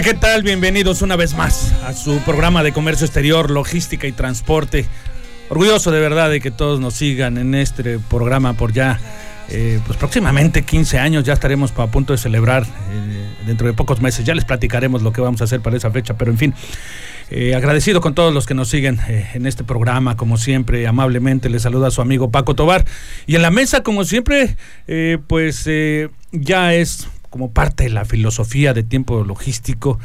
Hola, ¿qué tal? Bienvenidos una vez más a su programa de comercio exterior, logística y transporte. Orgulloso de verdad de que todos nos sigan en este programa por ya, eh, pues próximamente 15 años, ya estaremos a punto de celebrar eh, dentro de pocos meses, ya les platicaremos lo que vamos a hacer para esa fecha, pero en fin, eh, agradecido con todos los que nos siguen en este programa, como siempre, amablemente les saluda su amigo Paco Tobar. Y en la mesa, como siempre, pues ya es como parte de la filosofía de tiempo logístico,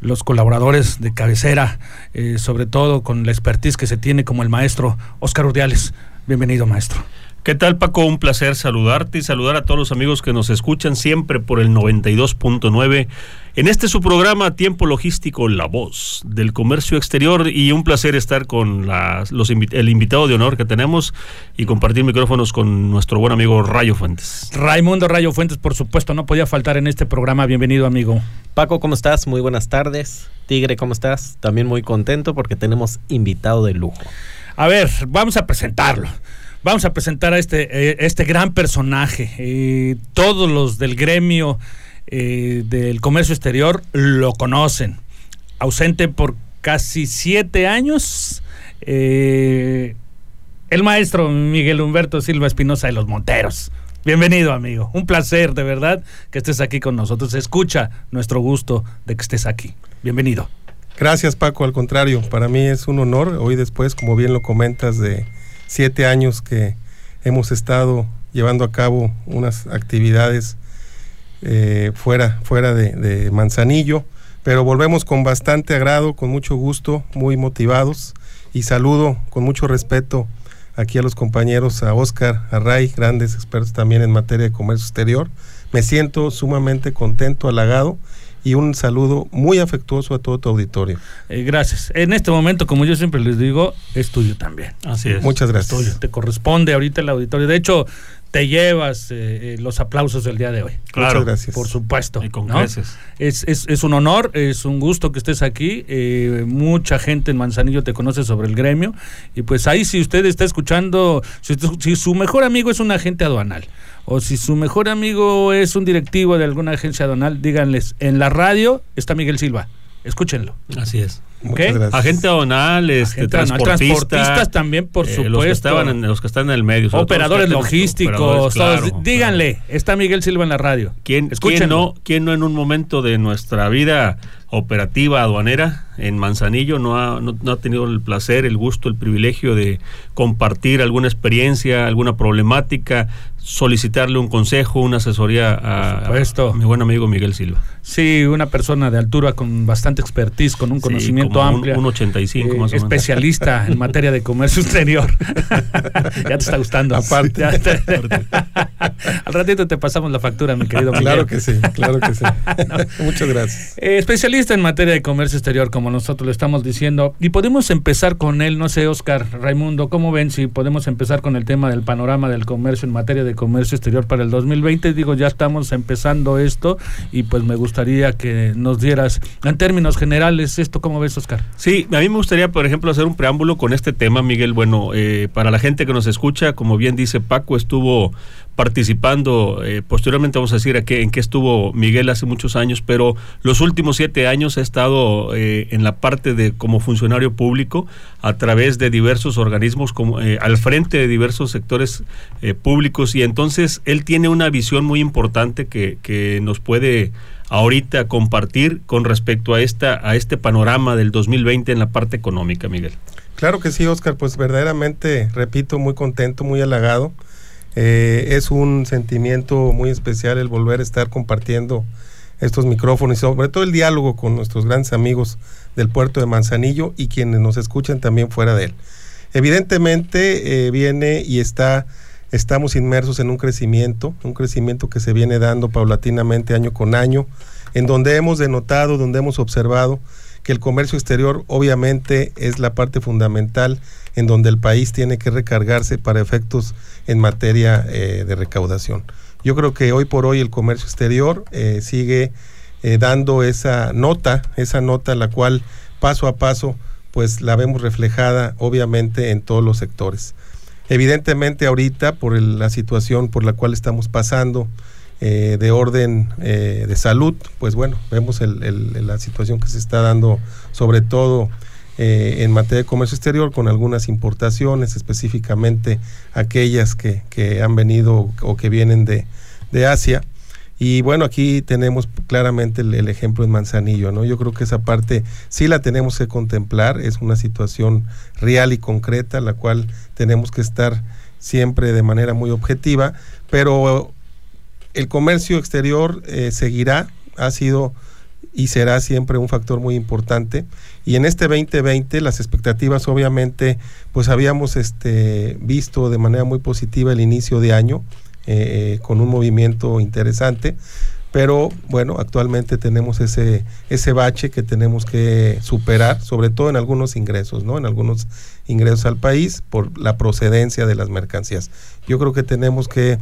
los colaboradores de cabecera, eh, sobre todo con la expertise que se tiene como el maestro Oscar Urdiales. Bienvenido, maestro. ¿Qué tal, Paco? Un placer saludarte y saludar a todos los amigos que nos escuchan siempre por el 92.9 en este su programa Tiempo Logístico, La Voz del Comercio Exterior y un placer estar con los, el invitado de honor que tenemos y compartir micrófonos con nuestro buen amigo Rayo Fuentes. Raimundo Rayo Fuentes, por supuesto, no podía faltar en este programa. Bienvenido, amigo. Paco, ¿cómo estás? Muy buenas tardes. Tigre, ¿cómo estás? También muy contento porque tenemos invitado de lujo. A ver, vamos a presentarlo. Vamos a presentar a este, eh, este gran personaje. Eh, todos los del gremio eh, del comercio exterior lo conocen. Ausente por casi siete años. El maestro Miguel Humberto Silva Espinosa de los Monteros. Bienvenido, amigo. Un placer, de verdad, que estés aquí con nosotros. Escucha nuestro gusto de que estés aquí. Bienvenido. Gracias, Paco. Al contrario, para mí es un honor. Hoy después, como bien lo comentas, de siete años que hemos estado llevando a cabo unas actividades eh, fuera, fuera de, Manzanillo, pero volvemos con bastante agrado, con mucho gusto, muy motivados y saludo con mucho respeto aquí a los compañeros, a Oscar, a Ray, grandes expertos también en materia de comercio exterior. Me siento sumamente contento, halagado y un saludo muy afectuoso a todo tu auditorio. Eh, gracias. En este momento, como yo siempre les digo, es tuyo también. Así es. Muchas gracias. Te corresponde ahorita el auditorio. De hecho, te llevas eh, eh, los aplausos del día de hoy. Claro, gracias. Por supuesto. Y con gracias. Es, es, es, un honor, es un gusto que estés aquí. Eh, mucha gente en Manzanillo te conoce sobre el gremio. Y pues ahí si usted está escuchando, si, si, su mejor amigo es un agente aduanal, o si su mejor amigo es un directivo de alguna agencia aduanal, díganles, en la radio está Miguel Silva. Escúchenlo. Así es. Agente aduanal, este, transportistas también, por supuesto. Eh, los que, estaban en, los que están en el medio. Operadores logísticos. díganle, está Miguel Silva en la radio. ¿Quién, ¿quién, no, ¿Quién no en un momento de nuestra vida operativa aduanera en Manzanillo no ha, no, ha tenido el placer, el gusto, el privilegio de compartir alguna experiencia, alguna problemática, solicitarle un consejo, una asesoría a, mi buen amigo Miguel Silva. Sí, una persona de altura con bastante expertise, con un conocimiento amplio. Un, 85 más o menos. Especialista en materia de comercio exterior. ya te está gustando. Aparte. Al ratito te pasamos la factura, mi querido Miguel. Claro que sí, claro que sí. Muchas gracias. Eh, especialista en materia de comercio exterior, como nosotros lo estamos diciendo, y podemos empezar con él, no sé, Oscar, Raimundo, ¿cómo ven si podemos empezar con el tema del panorama del comercio en materia de comercio exterior para el 2020? Digo, ya estamos empezando esto y pues me gustaría que nos dieras, en términos generales, esto, ¿cómo ves, Sí, a mí me gustaría, por ejemplo, hacer un preámbulo con este tema, Miguel. Bueno, eh, para la gente que nos escucha, como bien dice Paco, estuvo participando, eh, posteriormente vamos a decir a qué, en qué estuvo Miguel hace muchos años, pero los últimos siete años ha estado eh, en la parte de como funcionario público a través de diversos organismos, como, eh, al frente de diversos sectores públicos. Y entonces él tiene una visión muy importante que, que nos puede ahorita compartir con respecto a esta a este panorama del 2020 en la parte económica, Miguel. Claro que sí, Oscar, pues verdaderamente, repito, muy contento, muy halagado eh, es un sentimiento muy especial el volver a estar compartiendo estos micrófonos y sobre todo el diálogo con nuestros grandes amigos del puerto de Manzanillo y quienes nos escuchan también fuera de él. Evidentemente eh, viene y está, estamos inmersos en un crecimiento, un crecimiento que se viene dando paulatinamente año con año, en donde hemos denotado, donde hemos observado que el comercio exterior obviamente es la parte fundamental en donde el país tiene que recargarse para efectos en materia eh, de recaudación. Yo creo que hoy por hoy el comercio exterior eh, sigue eh, dando esa nota, esa nota la cual paso a paso pues la vemos reflejada obviamente en todos los sectores. Evidentemente ahorita por la situación por la cual estamos pasando de orden de salud, pues bueno, vemos la situación que se está dando sobre todo eh, en materia de comercio exterior con algunas importaciones, específicamente aquellas que, que han venido o que vienen de, de, Asia. Y bueno, aquí tenemos claramente el, ejemplo en Manzanillo, ¿no? Yo creo que esa parte sí la tenemos que contemplar, es una situación real y concreta, la cual tenemos que estar siempre de manera muy objetiva, pero el comercio exterior eh, seguirá, ha sido y será siempre un factor muy importante. Y en este 2020 las expectativas obviamente pues habíamos este, visto de manera muy positiva el inicio de año eh, con un movimiento interesante. Pero bueno, actualmente tenemos ese, ese bache que tenemos que superar, sobre todo en algunos ingresos, ¿no? En algunos ingresos al país por la procedencia de las mercancías. Yo creo que tenemos que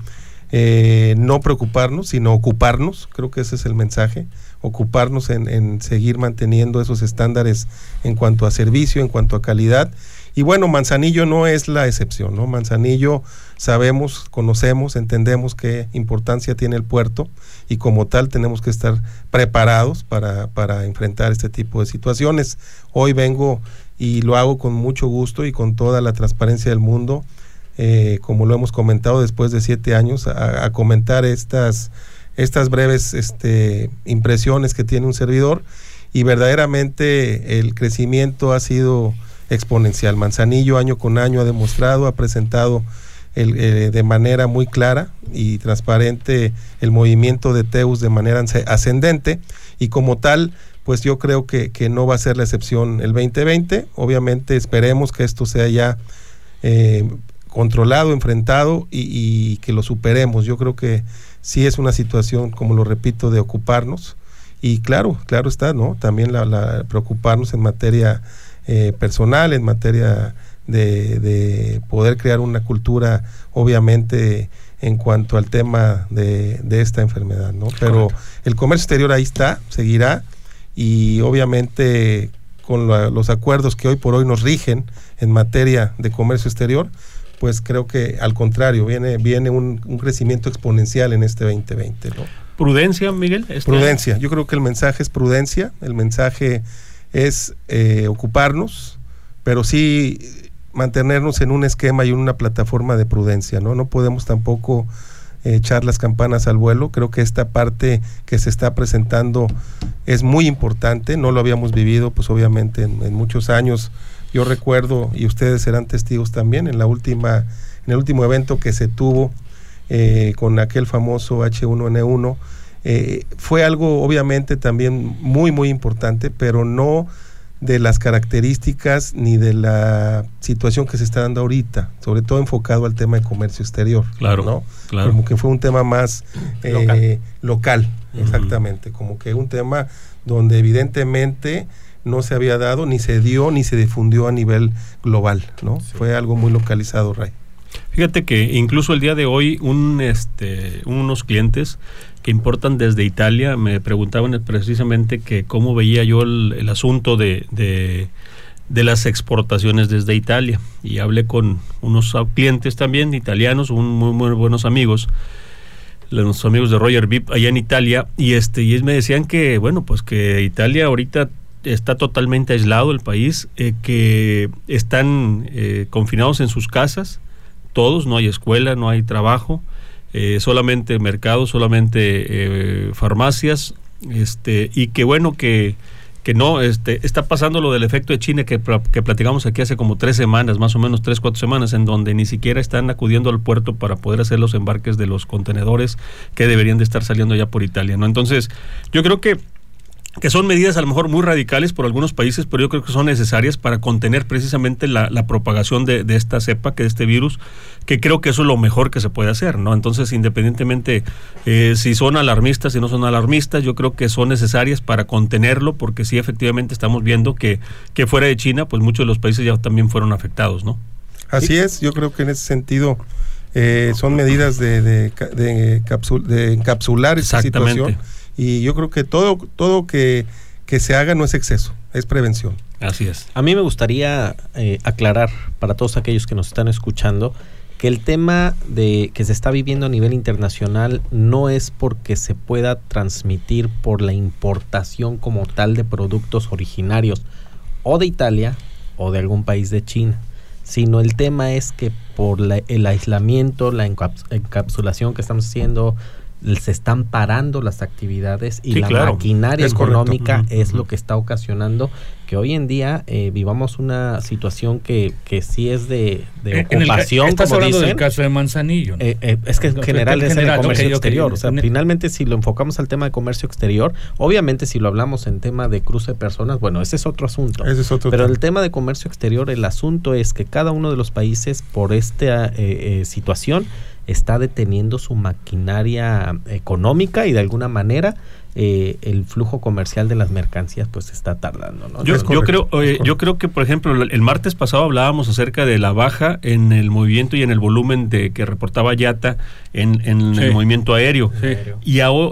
eh, no preocuparnos, sino ocuparnos, creo que ese es el mensaje, ocuparnos en, seguir manteniendo esos estándares en cuanto a servicio, en cuanto a calidad. Y bueno, Manzanillo no es la excepción, ¿no? Manzanillo sabemos, conocemos, entendemos qué importancia tiene el puerto y como tal tenemos que estar preparados para, para enfrentar este tipo de situaciones. Hoy vengo y lo hago con mucho gusto y con toda la transparencia del mundo, eh, como lo hemos comentado después de siete años, a comentar estas estas breves este, impresiones que tiene un servidor y verdaderamente el crecimiento ha sido exponencial. Manzanillo año con año ha demostrado, ha presentado el, eh, de manera muy clara y transparente el movimiento de Teus de manera ascendente y como tal, pues yo creo que, que no va a ser la excepción el 2020. Obviamente esperemos que esto sea ya eh, controlado, enfrentado y, y que lo superemos. Yo creo que sí es una situación, como lo repito, de ocuparnos. Y claro, claro está, ¿no? También la, preocuparnos en materia eh, personal, en materia de, poder crear una cultura, obviamente, en cuanto al tema de, esta enfermedad, ¿no? Pero el comercio exterior ahí está, seguirá, y obviamente con los acuerdos que hoy por hoy nos rigen en materia de comercio exterior, pues creo que al contrario, viene, viene un, crecimiento exponencial en este 2020. ¿no? ¿Prudencia, Miguel? Este prudencia, yo creo que el mensaje es prudencia, el mensaje es eh, ocuparnos, pero sí mantenernos en un esquema y en una plataforma de prudencia, ¿no? No podemos tampoco eh, echar las campanas al vuelo. Creo que esta parte que se está presentando es muy importante. No lo habíamos vivido, pues obviamente, en muchos años yo recuerdo, y ustedes serán testigos también, en la última, en el último evento que se tuvo eh, con aquel famoso H1N1, eh, fue algo obviamente también muy, muy importante, pero no de las características ni de la situación que se está dando ahorita, sobre todo enfocado al tema de comercio exterior. Claro, ¿no? claro. Como que fue un tema más eh, local, exactamente, como que un tema donde evidentemente no se había dado, ni se dio, ni se difundió a nivel global, ¿no? Fue algo muy localizado, Ray. Fíjate que incluso el día de hoy un, este, unos clientes que importan desde Italia. Me preguntaban precisamente que cómo veía yo el, el asunto de, de, de, las exportaciones desde Italia. Y hablé con unos clientes también italianos, un, muy, muy buenos amigos los amigos de Roger Vip allá en Italia y este y me decían que bueno pues que Italia ahorita está totalmente aislado el país eh, que están eh, confinados en sus casas todos no hay escuela no hay trabajo eh, solamente mercados solamente farmacias este y que bueno que que no, este, está pasando lo del efecto de China que, que, platicamos aquí hace como tres semanas, más o menos tres, cuatro semanas, en donde ni siquiera están acudiendo al puerto para poder hacer los embarques de los contenedores que deberían de estar saliendo ya por Italia, ¿no? Entonces, yo creo que que son medidas a lo mejor muy radicales por algunos países, pero yo creo que son necesarias para contener precisamente la, la propagación de, de, esta cepa, que de este virus, que creo que eso es lo mejor que se puede hacer, ¿no? Entonces, independientemente eh, si son alarmistas, si no son alarmistas, yo creo que son necesarias para contenerlo, porque sí, efectivamente estamos viendo que, que fuera de China, pues muchos de los países ya también fueron afectados, ¿no? Así ¿Sí? es, yo creo que en ese sentido eh, son medidas de, de, de, capsul, de encapsular esta situación y yo creo que todo, todo que, que se haga no es exceso, es prevención. Así es. A mí me gustaría eh, aclarar para todos aquellos que nos están escuchando que el tema de que se está viviendo a nivel internacional no es porque se pueda transmitir por la importación como tal de productos originarios o de Italia o de algún país de China, sino el tema es que por la, el aislamiento, la encaps encapsulación que estamos haciendo, se están parando las actividades y sí, la claro. maquinaria Es económica correcto. Es lo que está ocasionando que hoy en día eh, vivamos una situación que, que sí es de, de En el ocupación, estás como hablando dicen. del caso de Manzanillo. ¿no? Eh, eh, es que en general en es general, el comercio exterior. O sea, finalmente, si lo enfocamos al tema de comercio exterior, obviamente, si lo hablamos en tema de cruce de personas, bueno, ese es otro asunto. Ese es otro Pero tema. el tema de comercio exterior, el asunto es que cada uno de los países, por esta eh, eh, situación, está deteniendo su maquinaria económica y de alguna manera eh, el flujo comercial de las mercancías pues está tardando. ¿no? Yo, Es yo correcto, creo, eh, yo creo que, por ejemplo, el martes pasado hablábamos acerca de la baja en el movimiento y en el volumen de que reportaba Yata en, en Sí. el movimiento aéreo. Sí.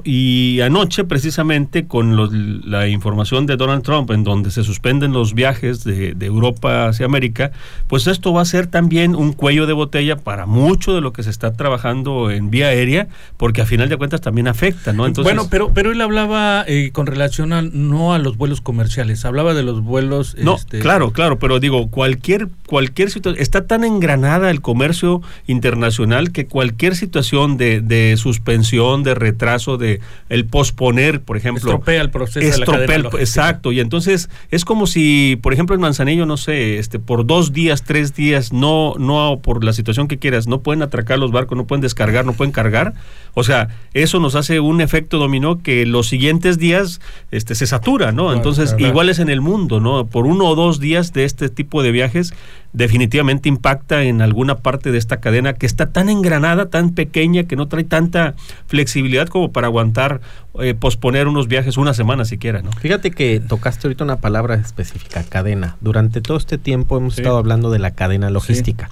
Y, anoche, precisamente, con los- la información de Donald Trump, en donde se suspenden los viajes de, de Europa hacia América, pues esto va a ser también un cuello de botella para mucho de lo que se está trabajando en vía aérea, porque a final de cuentas también afecta, ¿no? Entonces, bueno, pero pero él hablaba eh, con relación a, no a los vuelos comerciales, hablaba de los vuelos. No, este, claro, claro, pero digo, cualquier, cualquier situación, está tan engranada el comercio internacional que cualquier situación de, de suspensión, de retraso, de el posponer, por ejemplo, Estropea el proceso de la estropea cadena el- exacto, y entonces es como si, por ejemplo, en Manzanillo, no sé, este, por dos días, tres días, no, no por la situación que quieras, no pueden atracar los barcos, no pueden descargar, no pueden cargar, o sea, eso nos hace un efecto dominó que los siguientes días este, se satura, ¿no? Entonces, claro. igual es en el mundo, ¿no? Por uno o dos días de este tipo de viajes, definitivamente impacta en alguna parte de esta cadena que está tan engranada, tan pequeña, que no trae tanta flexibilidad como para aguantar, eh, posponer unos viajes una semana siquiera, ¿no? Fíjate que tocaste ahorita una palabra específica, cadena. Durante todo este tiempo hemos Sí. estado hablando de la cadena logística.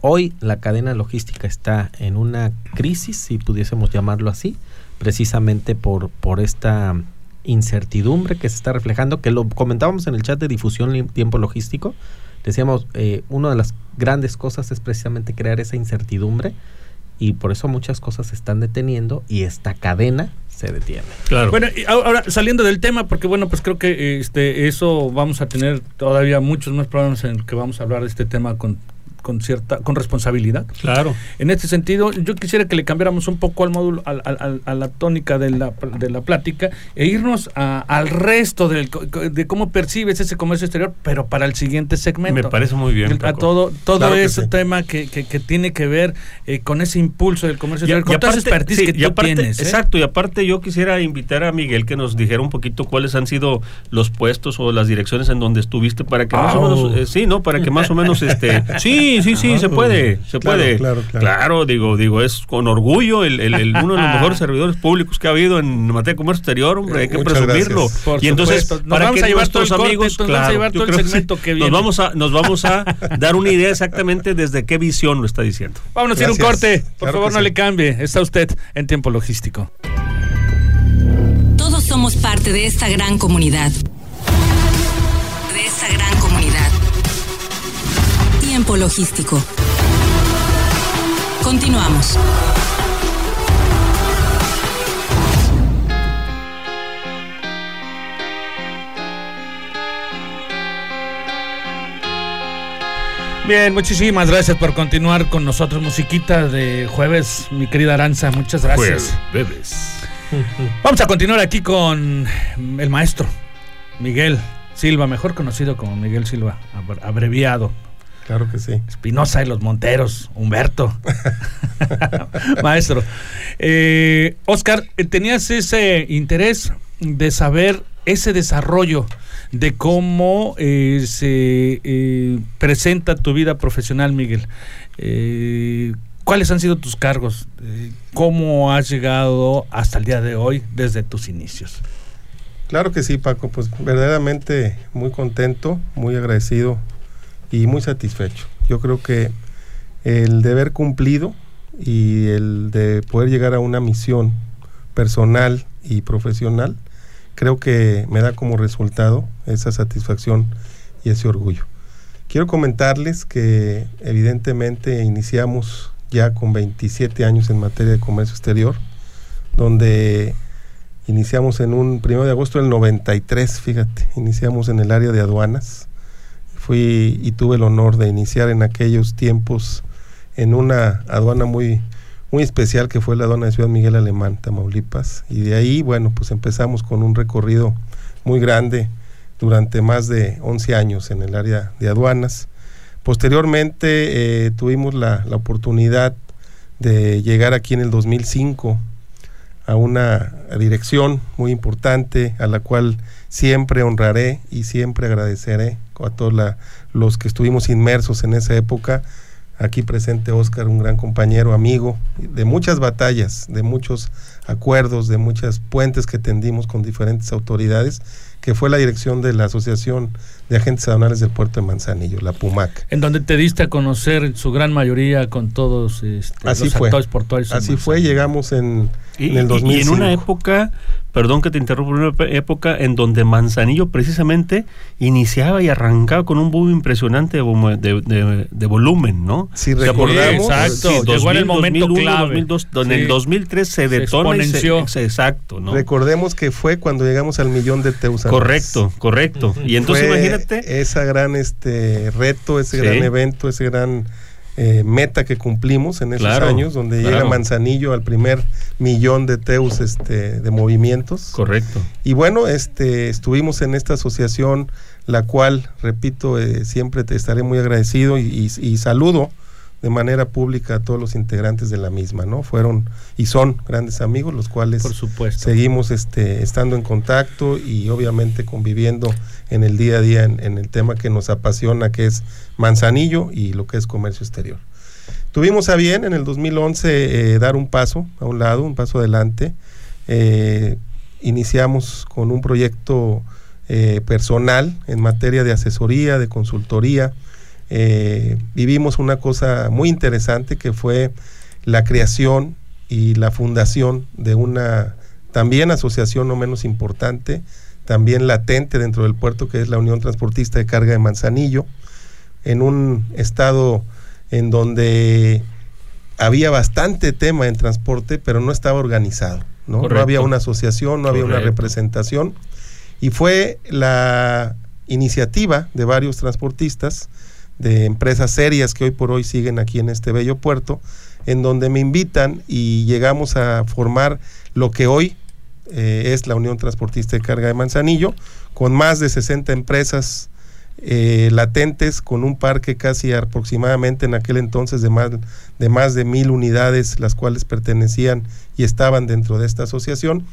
Hoy la cadena logística está en una crisis, si pudiésemos llamarlo así, precisamente por, por esta incertidumbre que se está reflejando, que lo comentábamos en el chat de difusión tiempo logístico. Decíamos, eh, una de las grandes cosas es precisamente crear esa incertidumbre y por eso muchas cosas se están deteniendo y esta cadena se detiene. Claro. Bueno, y ahora saliendo del tema, porque bueno, pues creo que este eso vamos a tener todavía muchos más programas en que vamos a hablar de este tema con, con cierta con responsabilidad. claro. En este sentido, yo quisiera que le cambiáramos un poco al módulo, al- al- al- a la tónica de la, de la plática e irnos a- al resto del, de cómo percibes ese comercio exterior, pero para el siguiente segmento. Me parece muy bien. El- a todo todo Claro que ese sí. tema que, que, que tiene que ver eh, con ese impulso del comercio Y- exterior, y con toda expertise sí, que y tú aparte- tienes. ¿eh? Exacto, y aparte yo quisiera invitar a Miguel que nos dijera un poquito cuáles han sido los puestos o las direcciones en donde estuviste para que más o menos, eh, sí, ¿no? Para que más o menos, este, sí, sí, sí, se puede, se Claro, puede. claro, claro. digo, digo, es con orgullo el, el- el- uno de los mejores servidores públicos que ha habido en materia de comercio exterior, hombre, hay que Muchas presumirlo. Por y entonces, supuesto. Para vamos que nuestros corte, amigos, entonces vamos a claro, llevar sí. segmento que Nos viene. vamos a, nos vamos a dar una idea exactamente desde qué visión lo está diciendo. Vámonos a a un corte. Por Claro favor, no sí. le cambie. Está usted en tiempo logístico. Somos parte de esta gran comunidad. Tiempo logístico. Continuamos. Bien, muchísimas gracias por continuar con nosotros. Musiquita de jueves, mi querida Aranza, muchas gracias. Jueves. Vamos a continuar aquí con el maestro Miguel Silva, mejor conocido como Miguel Silva, abr- abreviado. Claro que sí. Espinosa y los Monteros, Humberto. Maestro. Eh, Oscar, eh, tenías ese interés de saber ese desarrollo de cómo eh, se eh, presenta tu vida profesional, Miguel. ¿Cuáles han sido tus cargos? ¿Cómo has llegado hasta el día de hoy desde tus inicios? Claro que sí, Paco, pues verdaderamente muy contento, muy agradecido y muy satisfecho. Yo creo que el deber cumplido y el de poder llegar a una misión personal y profesional, creo que me da como resultado esa satisfacción y ese orgullo. Quiero comentarles que evidentemente iniciamos ya con 27 años en materia de comercio exterior, donde Iniciamos en un primero de agosto del 93, fíjate, iniciamos en el área de aduanas. Fui y tuve el honor de iniciar en aquellos tiempos en una aduana muy, muy especial que fue la aduana de Ciudad Miguel Alemán, Tamaulipas. Y de ahí, bueno, pues empezamos con un recorrido muy grande durante más de 11 años en el área de aduanas. Posteriormente eh, tuvimos la, la oportunidad de llegar aquí en el 2005 a una dirección muy importante a la cual siempre honraré y siempre agradeceré a todos la- los que estuvimos inmersos en esa época. Aquí presente Oscar, un gran compañero, amigo, de muchas batallas, de muchos acuerdos, de muchas puentes que tendimos con diferentes autoridades, que fue la dirección de la Asociación de Agentes Aduanales del Puerto de Manzanillo, la PUMAC. En donde te diste a conocer en su gran mayoría con todos este, Así los fue. actores portuarios. Así fue, llegamos en, Y, en el y- 2005. y en una época, perdón que te interrumpa, en una época en donde Manzanillo precisamente iniciaba y arrancaba con un boom impresionante de, vo- de- de- de volumen, ¿no? Si recordamos, exacto, llegó en el momento 2001, clave. 2002, en Sí. el 2003 se detona se- exponenció. se- exacto, ¿no? Recordemos que fue cuando llegamos al millón de Teusanas. Correcto, correcto. Y entonces Fue imagínate, esa gran este reto, ese Sí. gran evento, ese gran eh, meta que cumplimos en esos Claro, años, donde llega. Manzanillo al primer millón de Teus este, de movimientos. correcto. Y bueno, este, estuvimos en esta asociación, la cual, repito, eh, siempre te estaré muy agradecido y, y- y saludo de manera pública a todos los integrantes de la misma, ¿no? Fueron y son grandes amigos, los cuales Por supuesto. seguimos este, estando en contacto y obviamente conviviendo en el día a día en, en el tema que nos apasiona, que es Manzanillo y lo que es comercio exterior. Tuvimos a bien en el 2011 eh, dar un paso a un lado, un paso adelante. Eh, iniciamos con un proyecto eh, personal en materia de asesoría, de consultoría. Eh, vivimos una cosa muy interesante que fue la creación y la fundación de una también asociación no menos importante, también latente dentro del puerto, que es la Unión Transportista de Carga de Manzanillo, en un estado en donde había bastante tema en transporte, pero no estaba organizado, ¿no? No había una asociación, no había una representación, y fue la iniciativa de varios transportistas, de empresas serias que hoy por hoy siguen aquí en este bello puerto, en donde me invitan y llegamos a formar lo que hoy eh, es la Unión Transportista de Carga de Manzanillo, con más de 60 empresas eh, latentes, con un parque casi aproximadamente en aquel entonces de más, de más de mil unidades, las cuales pertenecían y estaban dentro de esta asociación.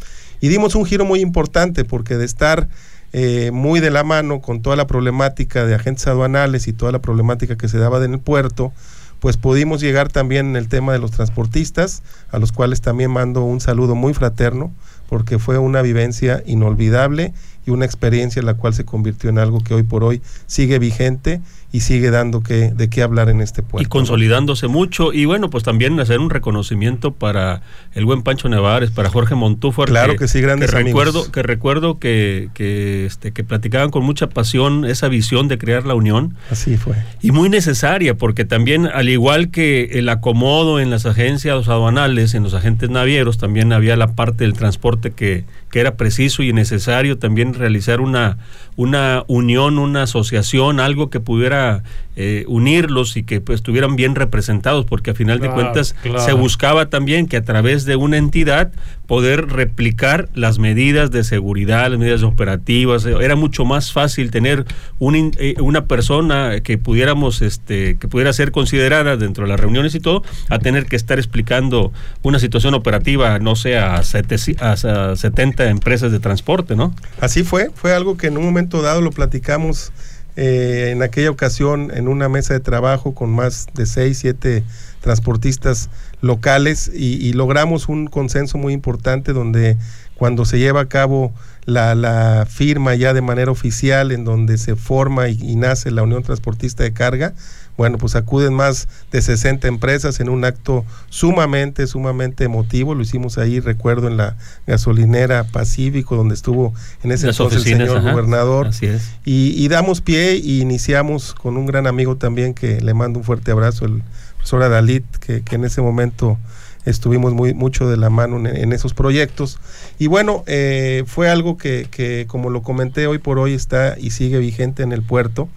Y dimos un giro muy importante porque de estar eh, muy de la mano con toda la problemática de agentes aduanales y toda la problemática que se daba en el puerto, pues pudimos llegar también en el tema de los transportistas, a los cuales también mando un saludo muy fraterno, porque fue una vivencia inolvidable y una experiencia la cual se convirtió en algo que hoy por hoy sigue vigente y sigue dando que, de qué hablar en este puerto. Y consolidándose mucho. Y bueno, pues también hacer un reconocimiento para el buen Pancho Nevares, para Jorge Montúfar. Claro que, sí, grandes que amigos. recuerdo, que recuerdo que, que, este, que platicaban con mucha pasión esa visión de crear la unión. Así fue. Y muy necesaria, porque también, al igual que el acomodo en las agencias aduanales, en los agentes navieros, también había la parte del transporte que, que era preciso y necesario también realizar una, una unión, una asociación, algo que pudiera eh, unirlos y que pues, estuvieran bien representados, porque a final de cuentas claro. se buscaba también que a través de una entidad poder replicar las medidas de seguridad, las medidas operativas. Era mucho más fácil tener un eh, una persona que pudiéramos, este, que pudiera ser considerada dentro de las reuniones y todo, a tener que estar explicando una situación operativa, no sé, a, sete- a 70 empresas de transporte, ¿no? Así fue, fue algo que en un momento dado lo platicamos eh, en aquella ocasión en una mesa de trabajo con más de seis, siete transportistas locales y, y logramos un consenso muy importante donde cuando se lleva a cabo la, la firma ya de manera oficial en donde se forma y, y nace la Unión Transportista de Carga, bueno, pues acuden más de 60 empresas en un acto sumamente, sumamente emotivo. Lo hicimos ahí, recuerdo, en la gasolinera Pacífico, donde estuvo en ese Las entonces oficinas, el señor ajá. gobernador. Así es. Y, y damos pie y iniciamos con un gran amigo también que le mando un fuerte abrazo, el profesor Adalit, que, que en ese momento estuvimos muy mucho de la mano en, en esos proyectos. Y bueno, eh, fue algo que, que, como lo comenté, hoy por hoy está y sigue vigente en el puerto.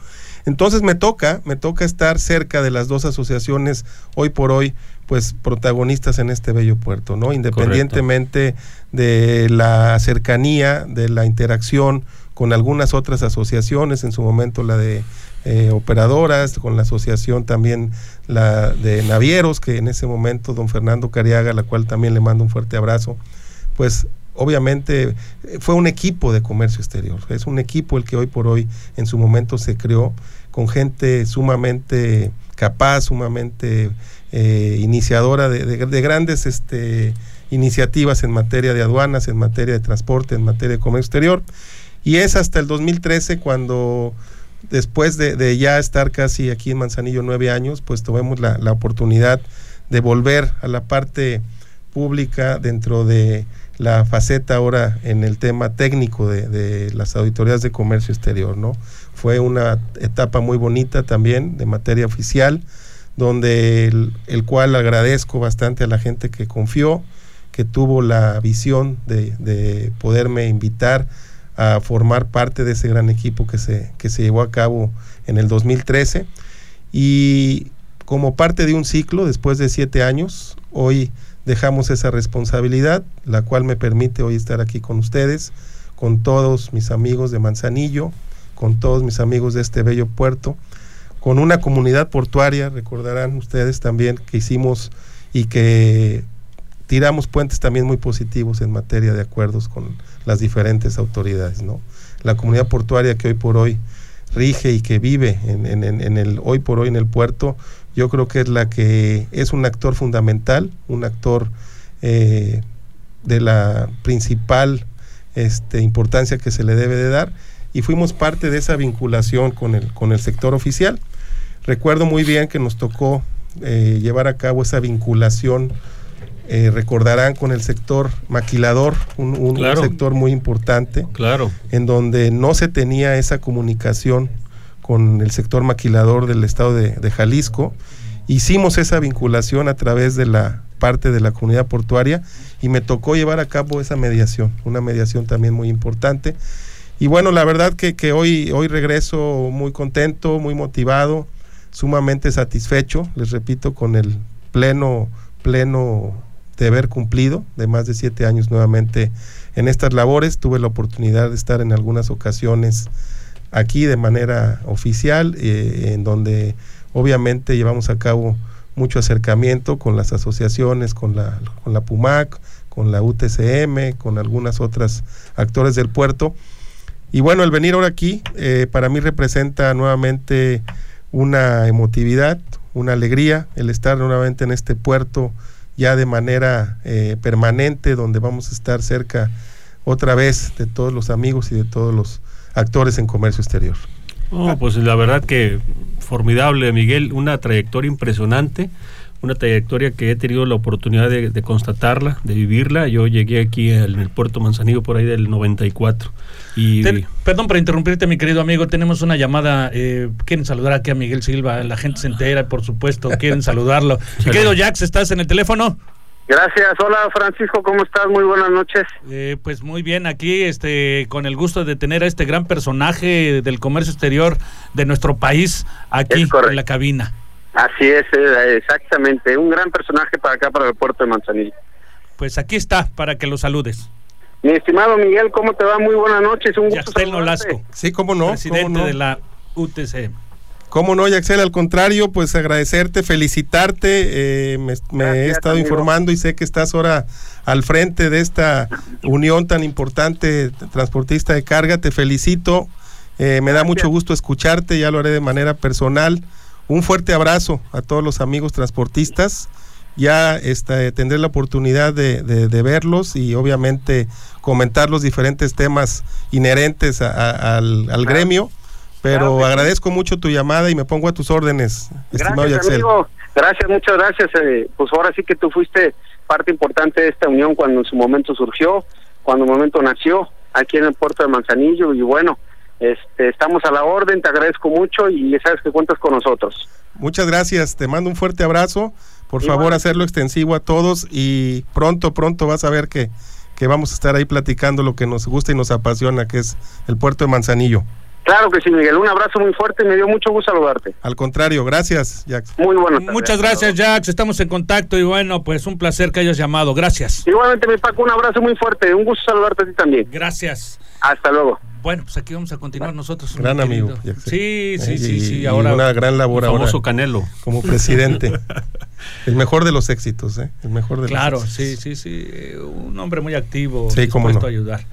Entonces me toca, me toca estar cerca de las dos asociaciones hoy por hoy, pues protagonistas en este bello puerto, ¿no? Independientemente de la cercanía, de la interacción con algunas otras asociaciones, en su momento la de eh, operadoras, con la asociación también la de navieros, que en ese momento don Fernando Cariaga, la cual también le mando un fuerte abrazo, pues obviamente eh, fue un equipo de comercio exterior, es un equipo el que hoy por hoy en su momento se creó con gente sumamente capaz, sumamente eh, iniciadora de, de- de grandes este, iniciativas en materia de aduanas, en materia de transporte, en materia de comercio exterior. Y es hasta el 2013 cuando, después de, ya estar casi aquí en Manzanillo nueve años, pues tuvimos la, oportunidad de volver a la parte pública dentro de la faceta ahora en el tema técnico de, las auditorías de comercio exterior, ¿no? Fue una etapa muy bonita también de materia oficial, donde el, cual agradezco bastante a la gente que confió, que tuvo la visión de poderme invitar a formar parte de ese gran equipo que se, que se llevó a cabo en el 2013. Y como parte de un ciclo, después de siete años, hoy dejamos esa responsabilidad, la cual me permite hoy estar aquí con ustedes, con todos mis amigos de Manzanillo, con todos mis amigos de este bello puerto, con una comunidad portuaria, recordarán ustedes también que hicimos y que tiramos puentes también muy positivos en materia de acuerdos con las diferentes autoridades, ¿no? La comunidad portuaria que hoy por hoy rige y que vive en, en- en- el hoy por hoy en el puerto, yo creo que es la que es un actor fundamental, un actor eh, de la principal este, importancia que se le debe de dar y fuimos parte de esa vinculación con el, con el sector oficial. Recuerdo muy bien que nos tocó eh, llevar a cabo esa vinculación, eh, recordarán, con el sector maquilador, un, un- un Claro. sector muy importante Claro. en donde no se tenía esa comunicación con el sector maquilador del estado de, de Jalisco. Hicimos esa vinculación a través de la parte de la comunidad portuaria y me tocó llevar a cabo esa mediación, una mediación también muy importante. Y bueno, la verdad que, que hoy, hoy regreso muy contento, muy motivado, sumamente satisfecho, les repito, con el pleno, pleno deber cumplido de más de siete años nuevamente en estas labores. Tuve la oportunidad de estar en algunas ocasiones aquí de manera oficial, eh, en donde obviamente llevamos a cabo mucho acercamiento con las asociaciones, con la, con la PUMAC, con la UTCM, con algunas otras actores del puerto. Y bueno, el venir ahora aquí eh, para mí representa nuevamente una emotividad, una alegría, el estar nuevamente en este puerto ya de manera eh, permanente, donde vamos a estar cerca otra vez de todos los amigos y de todos los actores en comercio exterior. Oh, pues la verdad que formidable, Miguel, una trayectoria impresionante, una trayectoria que he tenido la oportunidad de, constatarla, de vivirla. Yo llegué aquí en el puerto Manzanillo por ahí del 94. Y, perdón por interrumpirte, mi querido amigo, tenemos una llamada. Eh, quieren saludar aquí a Miguel Silva, la gente se entera, por supuesto, quieren saludarlo. mi querido Jax, ¿estás en el teléfono? Gracias, hola Francisco, ¿cómo estás? Muy buenas noches. Eh, pues muy bien, aquí este, con el gusto de tener a este gran personaje del comercio exterior de nuestro país aquí en la cabina. Así es, eh, exactamente, un gran personaje para acá, para el puerto de Manzanillo. Pues aquí está, para que lo saludes. Mi estimado Miguel, ¿cómo te va? Muy buenas noches, un gusto. Nolasco. Sí, cómo no. Presidente de la UTC. ¿Cómo no, Yaxel? Al contrario, pues agradecerte, felicitarte. Eh, me, he estado informando y sé que estás ahora al frente de esta unión tan importante transportista de carga. Te felicito. Eh, me da mucho gusto escucharte, ya lo haré de manera personal. Un fuerte abrazo a todos los amigos transportistas. Ya este, tendré la oportunidad de, verlos y obviamente comentar los diferentes temas inherentes al, al gremio pero agradezco mucho tu llamada y me pongo a tus órdenes, estimado gracias, Amigo. Gracias, muchas gracias. Eh, pues ahora sí que tú fuiste parte importante de esta unión cuando en su momento surgió, cuando en momento nació aquí en el puerto de Manzanillo y bueno, este, estamos a la orden, te agradezco mucho y ya sabes que cuentas con nosotros. Muchas gracias, te mando un fuerte abrazo, por favor hacerlo extensivo a todos y pronto, pronto vas a ver que, que vamos a estar ahí platicando lo que nos gusta y nos apasiona, que es el puerto de Manzanillo. Claro que sí, Miguel. Un abrazo muy fuerte. Me dio mucho gusto saludarte. Al contrario, gracias, Jax. Muy bueno. Muchas gracias, Jax. Estamos en contacto y bueno, pues un placer que hayas llamado. Gracias. Igualmente, mi Paco, un abrazo muy fuerte. Un gusto saludarte a ti también. Gracias. Hasta luego. Bueno, pues aquí vamos a continuar nosotros. Gran amigo. Sí, sí, sí, sí. ahora una gran labor el famoso Canelo. Como presidente. el mejor de los éxitos, ¿eh? El mejor de claro, los éxitos. sí, sí, sí. Un hombre muy activo. Sí, cómo no. a ayudar.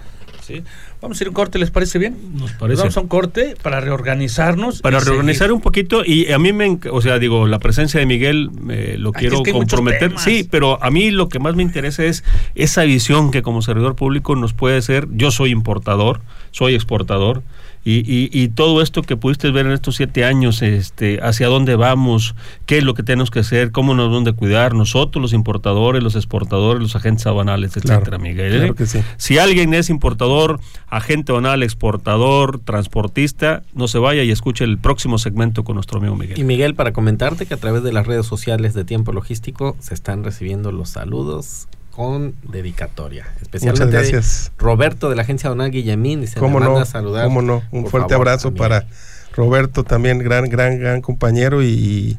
¿Sí? Vamos a ir a un corte, ¿les parece bien? Nos parece. Vamos a un corte para reorganizarnos. Para reorganizar un poquito y a mí me, o sea, digo, la presencia de Miguel me lo quiero comprometer. Sí, pero a mí lo que más me interesa es esa visión que como servidor público nos puede ser, yo soy importador, soy exportador, y, y, todo esto que pudiste ver en estos siete años, este, hacia dónde vamos, qué es lo que tenemos que hacer, cómo nos deben de cuidar, nosotros los importadores, los exportadores, los agentes aduanales, etcétera, Miguel. Claro que sí. Si alguien es importador, agente aduanal, exportador, transportista, no se vaya y escuche el próximo segmento con nuestro amigo Miguel. Y Miguel, para comentarte que a través de las redes sociales de Tiempo Logístico se están recibiendo los saludos con dedicatoria. Especialmente gracias. Roberto de la agencia Donal Guillemín dice, ¿Cómo no? saludar. ¿Cómo no? Un fuerte abrazo para Roberto también, gran, gran, gran compañero y,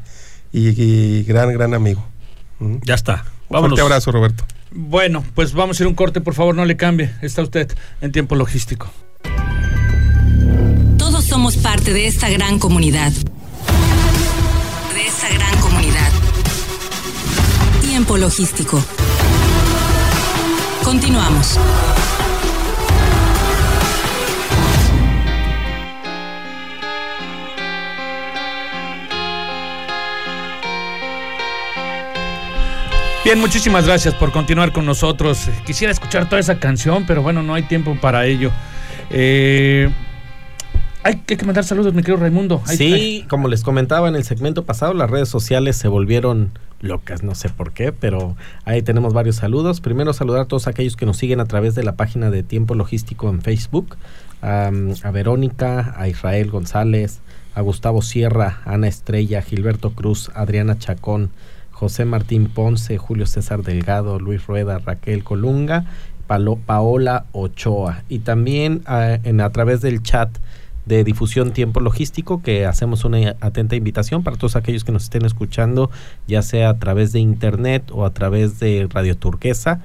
y, gran, gran amigo. Ya está. Un fuerte abrazo, Roberto. Bueno, pues vamos a ir un corte, por favor, no le cambie. Está usted en tiempo logístico. Todos somos parte de esta gran comunidad. De esta gran comunidad. Tiempo logístico. Continuamos. Bien, muchísimas gracias por continuar con nosotros. Quisiera escuchar toda esa canción, pero bueno, no hay tiempo para ello. Eh, hay que mandar saludos, mi querido Raimundo. sí, como les comentaba en el segmento pasado, las redes sociales se volvieron locas, no sé por qué, pero ahí tenemos varios saludos. Primero saludar a todos aquellos que nos siguen a través de la página de Tiempo Logístico en Facebook, a Verónica, a Israel González, a Gustavo Sierra, Ana Estrella, Gilberto Cruz, Adriana Chacón, José Martín Ponce, Julio César Delgado, Luis Rueda, Raquel Colunga, Paola Ochoa y también en, a través del chat de difusión tiempo logístico que hacemos una atenta invitación para todos aquellos que nos estén escuchando, ya sea a través de internet o a través de Radio Turquesa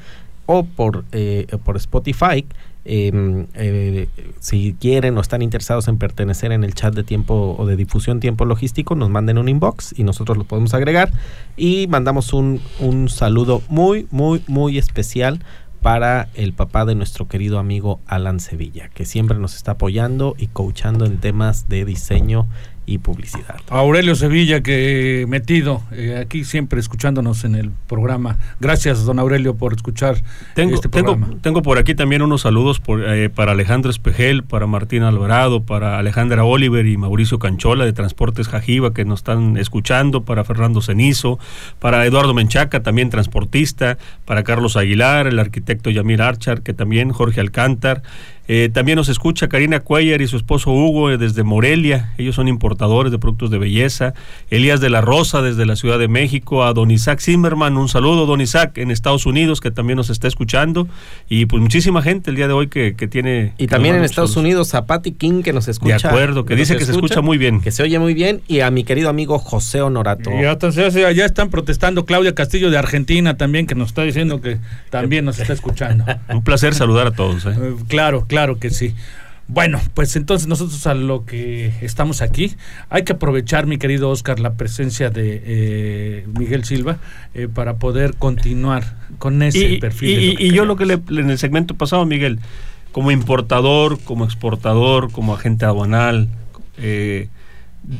o por, eh, por Spotify. Em, eh, si quieren o están interesados en pertenecer en el chat de tiempo o de difusión tiempo logístico, nos manden un inbox y nosotros lo podemos agregar. Y mandamos un, un saludo muy, muy, muy especial para el papá de nuestro querido amigo Alan Sevilla, que siempre nos está apoyando y coachando en temas de diseño y publicidad. Aurelio Sevilla, que metido eh, aquí siempre escuchándonos en el programa. Gracias, don Aurelio, por escuchar tengo, este tengo, programa. tengo por aquí también unos saludos por, eh, para Alejandro Espejel, para Martín Alvarado, para Alejandra Oliver y Mauricio Canchola de Transportes Jajiba que nos están escuchando, para Fernando Cenizo, para Eduardo Menchaca, también transportista, para Carlos Aguilar, el arquitecto Yamir Archar, que también Jorge Alcántar. Eh, también nos escucha Karina Cuellar y su esposo Hugo eh, desde Morelia. Ellos son importadores de productos de belleza. Elías de la Rosa desde la Ciudad de México. A don Isaac Zimmerman, un saludo, don Isaac, en Estados Unidos, que también nos está escuchando. Y pues muchísima gente el día de hoy que, que tiene. Y que también en Estados saludos. Unidos a Patty King que nos escucha. De acuerdo, que dice que se escucha muy bien. Que se oye muy bien. Y a mi querido amigo José Honorato. Y entonces ya, ya están protestando Claudia Castillo de Argentina también, que nos está diciendo que también nos está escuchando. Un placer saludar a todos. ¿eh? Eh, Claro, claro que sí. Bueno, pues entonces nosotros a lo que estamos aquí, hay que aprovechar, mi querido Oscar, la presencia de eh, Miguel Silva eh, para poder continuar con ese y, perfil. y- y- yo lo que le, en el segmento pasado, Miguel, como importador, como exportador, como agente aduanal, eh,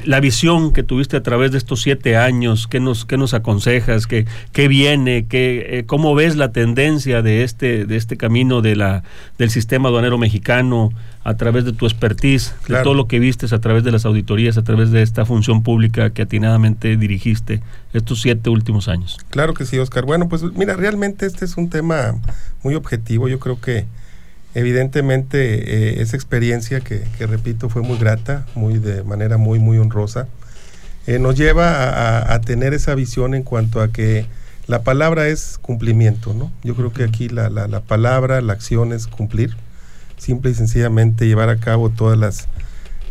la visión que tuviste a través de estos siete años, ¿qué nos, qué nos aconsejas? ¿Qué, qué viene? ¿Qué, eh, ¿Cómo ves la tendencia de este, de este camino de la, del sistema aduanero mexicano a través de tu expertise, de todo lo que vistes a través de las auditorías, a través de esta función pública que atinadamente dirigiste estos siete últimos años? Claro que sí, Oscar. Bueno, pues mira, realmente este es un tema muy objetivo. Yo creo que evidentemente eh, esa experiencia que, que, repito, fue muy grata, muy de manera muy, muy honrosa, eh, nos lleva a, tener esa visión en cuanto a que la palabra es cumplimiento, ¿no? Yo creo que aquí la, la- la palabra, la acción es cumplir, simple y sencillamente llevar a cabo todas las,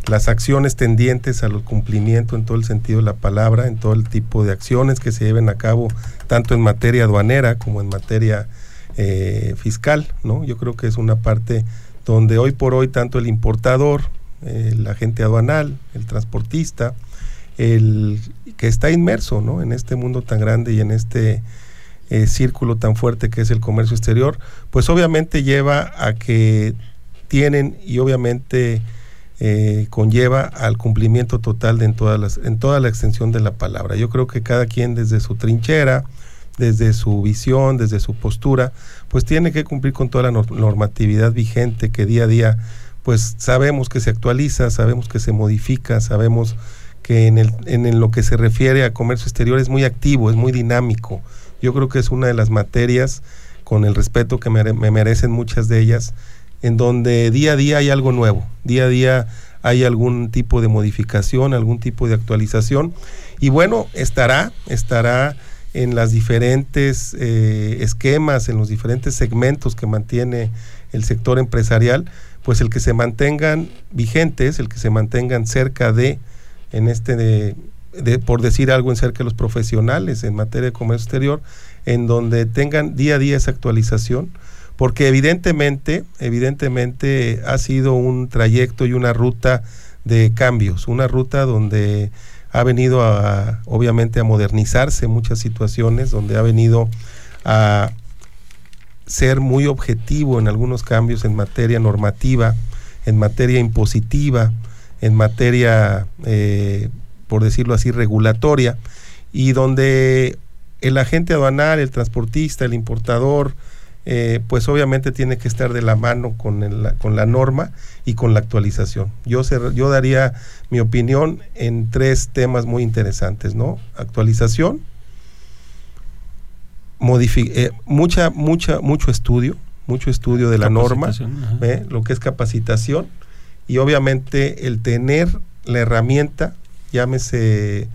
las acciones tendientes al cumplimiento en todo el sentido de la palabra, en todo el tipo de acciones que se lleven a cabo, tanto en materia aduanera como en materia eh, fiscal, ¿no? Yo creo que es una parte donde hoy por hoy tanto el importador, el agente aduanal, el transportista, el que está inmerso, ¿no? En este mundo tan grande y en este eh, círculo tan fuerte que es el comercio exterior, pues obviamente lleva a que tienen y obviamente eh, conlleva al cumplimiento total de en, todas las, en toda la extensión de la palabra. Yo creo que cada quien desde su trinchera, desde su visión, desde su postura, pues tiene que cumplir con toda la nor- normatividad vigente que día a día, pues sabemos que se actualiza, sabemos que se modifica, sabemos que en, el, en lo que se refiere a comercio exterior es muy activo, es muy dinámico. Yo creo que es una de las materias, con el respeto que me merecen muchas de ellas, en donde día a día hay algo nuevo, día a día hay algún tipo de modificación, algún tipo de actualización. Y bueno, estará, estará en las diferentes eh, esquemas, en los diferentes segmentos que mantiene el sector empresarial, pues el que se mantengan vigentes, el que se mantengan cerca de, en este, de, de- por decir algo, en cerca de los profesionales en materia de comercio exterior, en donde tengan día a día esa actualización, porque evidentemente, evidentemente ha sido un trayecto y una ruta de cambios, una ruta donde ha venido a, obviamente, a modernizarse muchas situaciones, donde ha venido a ser muy objetivo en algunos cambios en materia normativa, en materia impositiva, en materia, eh, por decirlo así, regulatoria, y donde el agente aduanal, el transportista, el importador, eh, pues obviamente tiene que estar de la mano con, el- con la norma y con la actualización. Yo, cer- yo daría mi opinión en tres temas muy interesantes, ¿no? Actualización, eh, mucha, mucha, mucho estudio, mucho estudio de la norma. ¿eh? lo que es capacitación y obviamente el tener la herramienta, llámese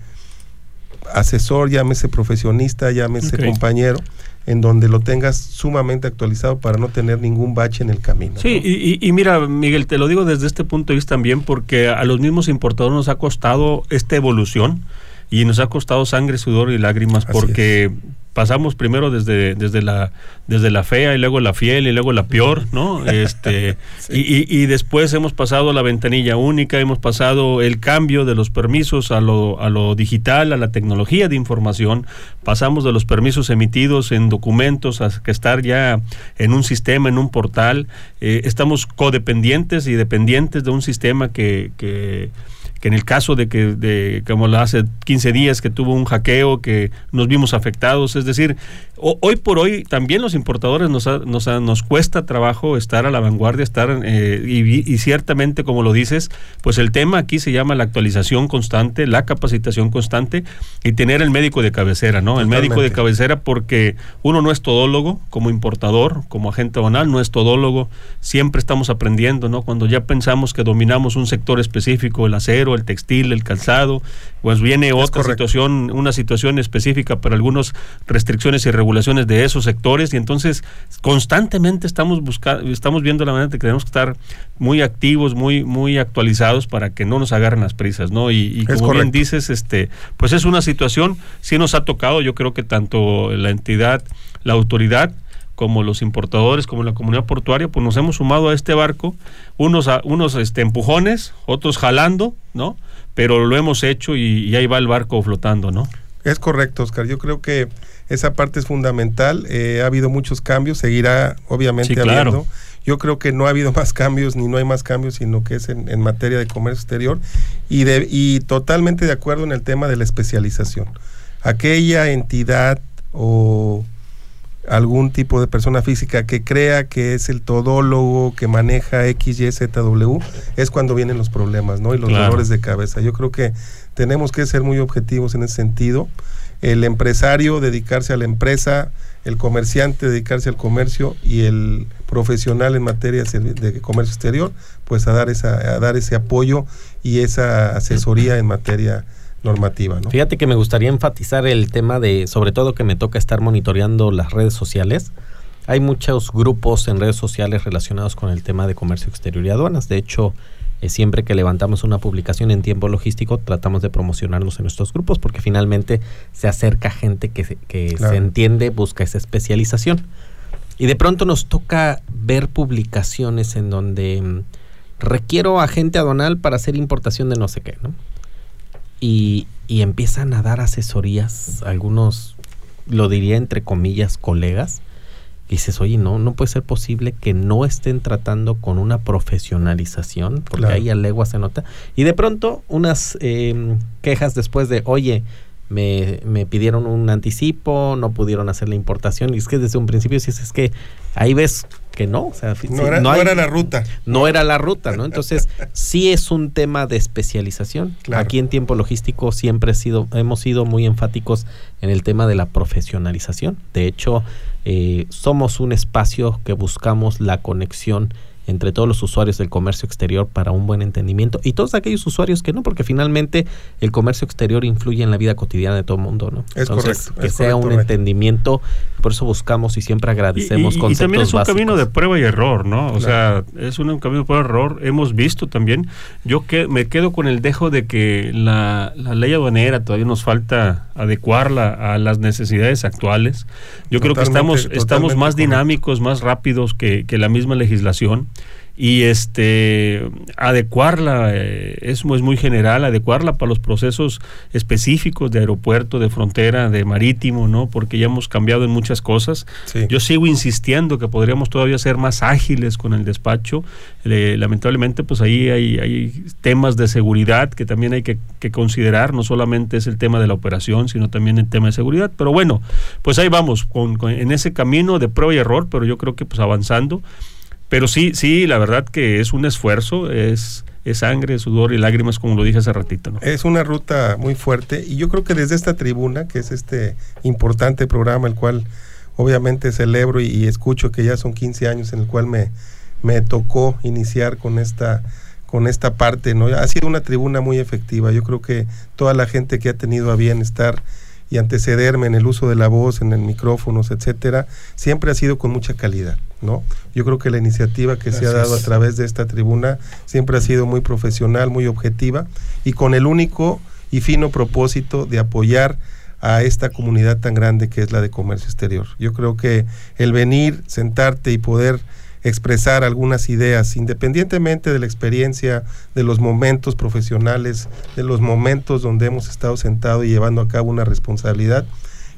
asesor, llámese profesionista, llámese compañero, en donde lo tengas sumamente actualizado para no tener ningún bache en el camino. Sí, ¿no? y, y- y mira, Miguel, te lo digo desde este punto de vista también porque a los mismos importadores nos ha costado esta evolución y nos ha costado sangre, sudor y lágrimas Así porque pasamos primero desde, desde, la, desde la fea y luego la fiel y luego la peor, ¿no? Este, y, y- y después hemos pasado la ventanilla única, hemos pasado el cambio de los permisos a lo, a lo digital, a la tecnología de información, pasamos de los permisos emitidos en documentos a que estar ya en un sistema, en un portal, eh, estamos codependientes y dependientes de un sistema que, que que en el caso de que, de, como hace 15 días que tuvo un hackeo, que nos vimos afectados, es decir, hoy por hoy también los importadores nos, nos, nos cuesta trabajo estar a la vanguardia, estar, eh, y, y, ciertamente, como lo dices, pues el tema aquí se llama la actualización constante, la capacitación constante y tener el médico de cabecera, ¿no? El médico de cabecera porque uno no es todólogo como importador, como agente aduanal, no es todólogo, siempre estamos aprendiendo, ¿no? Cuando ya pensamos que dominamos un sector específico, el acero, el textil, el calzado, pues viene otra situación, una situación específica para algunas restricciones y regulaciones de esos sectores y entonces constantemente estamos buscando, estamos viendo la manera de que tenemos que estar muy activos, muy, muy actualizados para que no nos agarren las prisas, ¿no? Y, como bien dices, este, pues es una situación, sí nos ha tocado, yo creo que tanto la entidad, la autoridad, como los importadores, como la comunidad portuaria, pues nos hemos sumado a este barco, unos, a, unos este, empujones, otros jalando, ¿no? Pero lo hemos hecho y, ahí va el barco flotando, ¿no? Es correcto, Oscar. Yo creo que esa parte es fundamental. Eh, ha habido muchos cambios, seguirá obviamente habiendo. Yo creo que no ha habido más cambios, ni no hay más cambios, sino que es en, materia de comercio exterior y, de, y totalmente de acuerdo en el tema de la especialización. Aquella entidad o algún tipo de persona física que crea que es el todólogo que maneja X, Y, Z, W, es cuando vienen los problemas, ¿no? Y los dolores de cabeza. Yo creo que tenemos que ser muy objetivos en ese sentido. El empresario dedicarse a la empresa, el comerciante dedicarse al comercio y el profesional en materia de comercio exterior, pues a dar esa, a dar ese apoyo y esa asesoría en materia normativa. ¿no? Fíjate que me gustaría enfatizar el tema de, sobre todo que me toca estar monitoreando las redes sociales. Hay muchos grupos en redes sociales relacionados con el tema de comercio exterior y aduanas. De hecho, eh, siempre que levantamos una publicación en tiempo logístico, tratamos de promocionarnos en nuestros grupos porque finalmente se acerca gente que, se, que se entiende, busca esa especialización. Y de pronto nos toca ver publicaciones en donde mm, requiero agente aduanal para hacer importación de no sé qué, ¿no? Y, empiezan a dar asesorías, algunos, lo diría entre comillas, colegas, y dices, oye, no, no puede ser posible que no estén tratando con una profesionalización, porque ahí a legua se nota. Y de pronto unas em, quejas después de, oye, me, me, pidieron un anticipo, no pudieron hacer la importación, y es que desde un principio si es que ahí ves que no, o sea, no, era, la ruta. No era la ruta, ¿no? Entonces, sí es un tema de especialización. Aquí en tiempo logístico siempre he sido, hemos sido muy enfáticos en el tema de la profesionalización. De hecho, eh, somos un espacio que buscamos la conexión entre todos los usuarios del comercio exterior para un buen entendimiento y todos aquellos usuarios que no, porque finalmente el comercio exterior influye en la vida cotidiana de todo el mundo, ¿no? Es Entonces, que sea un entendimiento, por eso buscamos y siempre agradecemos y, y, también es un camino de prueba y error, ¿no? O sea, es un, camino de prueba y error. Hemos visto también, yo que me quedo con el dejo de que la, ley aduanera todavía nos falta adecuarla a las necesidades actuales. Yo creo que estamos, estamos más dinámicos, más rápidos que, que la misma legislación y este adecuarla eh, es, muy general adecuarla para los procesos específicos de aeropuerto de frontera de marítimo no porque ya hemos cambiado en muchas cosas. Yo sigo insistiendo que podríamos todavía ser más ágiles con el despacho. Lamentablemente pues ahí hay, hay, temas de seguridad que también hay que, considerar. No solamente es el tema de la operación sino también el tema de seguridad. Pero bueno pues ahí vamos con, en ese camino de prueba y error pero yo creo que pues avanzando pero sí, sí, la verdad que es un esfuerzo, es, es sangre, sudor y lágrimas, como lo dije hace ratito. ¿no? Es una ruta muy fuerte y yo creo que desde esta tribuna, que es este importante programa, el cual obviamente celebro y, escucho que ya son 15 años en el cual me, me tocó iniciar con esta con esta parte, ¿no? Ha sido una tribuna muy efectiva. Yo creo que toda la gente que ha tenido a bien estar y antecederme en el uso de la voz, en el micrófonos, etcétera, siempre ha sido con mucha calidad, ¿no? Yo creo que la iniciativa que se ha dado a través de esta tribuna siempre ha sido muy profesional, muy objetiva y con el único y fino propósito de apoyar a esta comunidad tan grande que es la de comercio exterior. Yo creo que el venir, sentarte y poder expresar algunas ideas, independientemente de la experiencia, de los momentos profesionales, de los momentos donde hemos estado sentados y llevando a cabo una responsabilidad.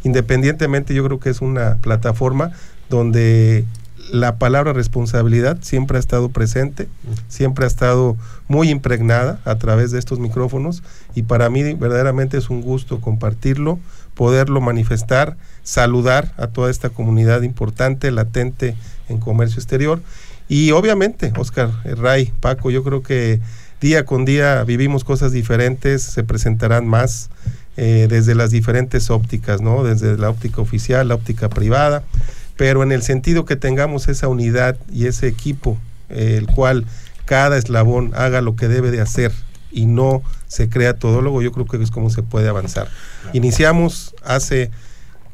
Independientemente, yo creo que es una plataforma donde la palabra responsabilidad siempre ha estado presente, siempre ha estado muy impregnada a través de estos micrófonos y para mí verdaderamente es un gusto compartirlo, poderlo manifestar, saludar a toda esta comunidad importante, latente en comercio exterior y obviamente, Oscar, Ray, Paco, yo creo que día con día vivimos cosas diferentes, se presentarán más eh, desde las diferentes ópticas, ¿no? Desde la óptica oficial, la óptica privada pero en el sentido que tengamos esa unidad y ese equipo, eh, el cual cada eslabón haga lo que debe de hacer y no se crea todólogo, yo creo que es como se puede avanzar. Iniciamos hace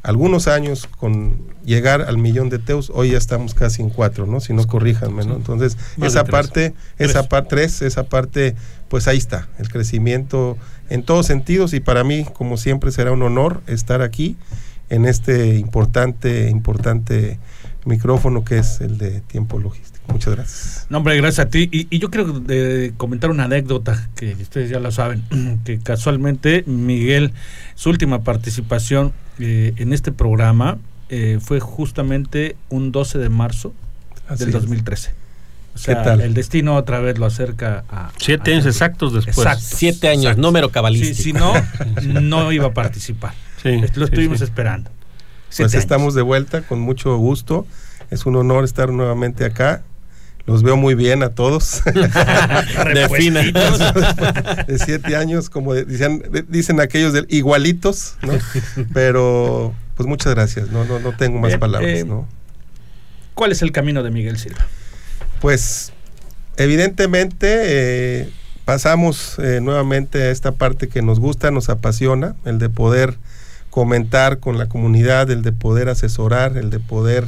algunos años con llegar al millón de teus, hoy ya estamos casi en cuatro, ¿no? Si no corríjanme, ¿no? Entonces, esa parte, esa parte, tres, esa parte, pues ahí está, el crecimiento en todos sentidos y para mí, como siempre, será un honor estar aquí en este importante, importante micrófono que es el de tiempo logístico. Muchas gracias. No, hombre, gracias a ti. Y, yo quiero de comentar una anécdota que ustedes ya lo saben, que casualmente Miguel, su última participación eh, en este programa eh, fue justamente un 12 de marzo del 2013. O sea, el destino otra vez lo acerca a... Siete años exactos después. Exacto, Siete años, número cabalístico. si no, no iba a participar lo estuvimos esperando. Pues estamos de vuelta con mucho gusto. Es un honor estar nuevamente acá. Los veo muy bien a todos. de, de siete años, como dicen, dicen aquellos de, igualitos, ¿no? Pero, pues muchas gracias. No, no, no tengo más palabras, eh, ¿no? ¿Cuál es el camino de Miguel Silva? Pues, evidentemente, eh, pasamos eh, nuevamente a esta parte que nos gusta, nos apasiona, el de poder comentar con la comunidad, el de poder asesorar, el de poder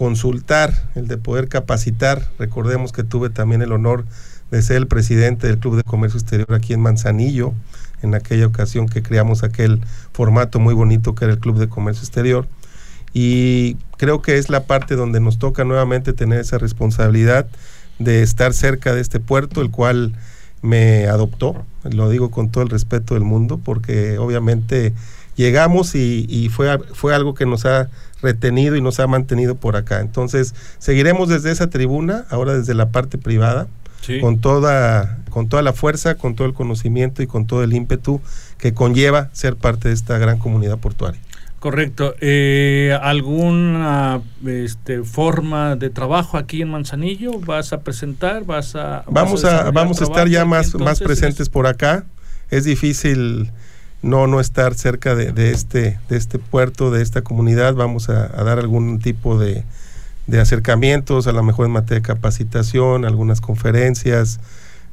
consultar, el de poder capacitar. Recordemos que tuve también el honor de ser el presidente del Club de Comercio Exterior aquí en Manzanillo, en aquella ocasión que creamos aquel formato muy bonito que era el Club de Comercio Exterior. Y creo que es la parte donde nos toca nuevamente tener esa responsabilidad de estar cerca de este puerto, el cual me adoptó, lo digo con todo el respeto del mundo, porque obviamente llegamos y, fue, fue algo que nos ha retenido y nos ha mantenido por acá. Entonces, seguiremos desde esa tribuna, ahora desde la parte privada, con, toda, con toda la fuerza, con todo el conocimiento y con todo el ímpetu que conlleva ser parte de esta gran comunidad portuaria. Correcto. Eh, ¿Alguna este, forma de trabajo aquí en Manzanillo? ¿Vas a presentar? ¿Vas a.? vamos a, vamos a estar ya más, más presentes por acá. Es difícil no, no estar cerca de, este, de este puerto, de esta comunidad. Vamos a, dar algún tipo de, de, acercamientos, a lo mejor en materia de capacitación, algunas conferencias.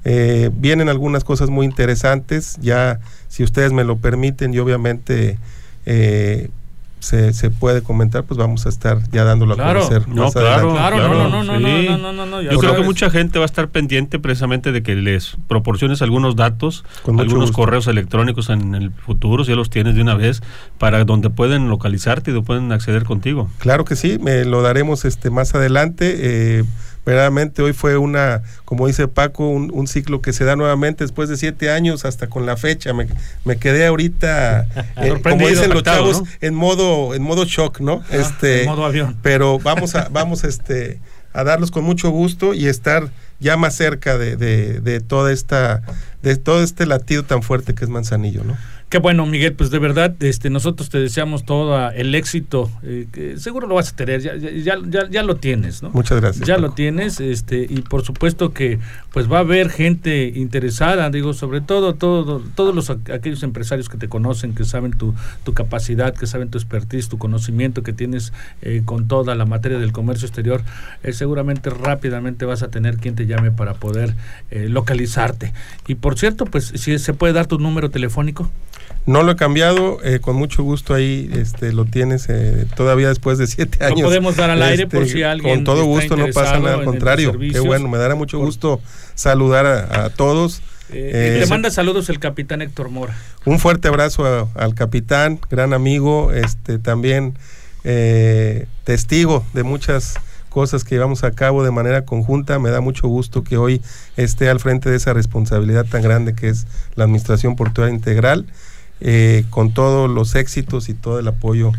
Eh, vienen algunas cosas muy interesantes, ya si ustedes me lo permiten y obviamente eh, se, se, puede comentar, pues vamos a estar ya dándolo a conocer. No, claro, claro, no, no, no, no, no, no, Yo creo que mucha gente va a estar pendiente precisamente de que les proporciones algunos datos, algunos correos electrónicos en el futuro, si ya los tienes de una vez, para donde pueden localizarte y donde pueden acceder contigo. Claro que sí, me lo daremos este más adelante. Eh, verdaderamente hoy fue una, como dice Paco, un, ciclo que se da nuevamente después de siete años hasta con la fecha. Me, me quedé ahorita, eh, como dicen los chavos, en modo, en modo shock, ¿no? Ah, este, en modo avión. Pero vamos a, vamos este, a darlos con mucho gusto y estar ya más cerca de, de, de toda esta, de todo este latido tan fuerte que es Manzanillo, ¿no? Qué bueno, Miguel, pues de verdad, este, nosotros te deseamos todo el éxito. Eh, que seguro lo vas a tener, ya, ya, ya, ya, lo tienes, ¿no? Muchas gracias. Ya lo tienes, este, y por supuesto que pues va a haber gente interesada, digo, sobre todo, todo todos los aquellos empresarios que te conocen, que saben tu, tu capacidad, que saben tu expertise, tu conocimiento que tienes eh, con toda la materia del comercio exterior, eh, seguramente rápidamente vas a tener quien te llame para poder localizarte. Y por cierto, pues si se puede dar tu número telefónico. No lo he cambiado, eh, con mucho gusto ahí este, lo tienes eh, todavía después de siete años. Lo podemos dar al aire por este, si alguien. Con todo gusto, no pasa nada, al contrario. Qué bueno, me dará mucho gusto saludar a, todos. Eh, le manda saludos el capitán Héctor Mora. Un fuerte abrazo al capitán, gran amigo, este también testigo de muchas cosas que llevamos a cabo de manera conjunta. Me da mucho gusto que hoy esté al frente de esa responsabilidad tan grande que es la Administración Portuaria Integral. Eh, con todos los éxitos y todo el apoyo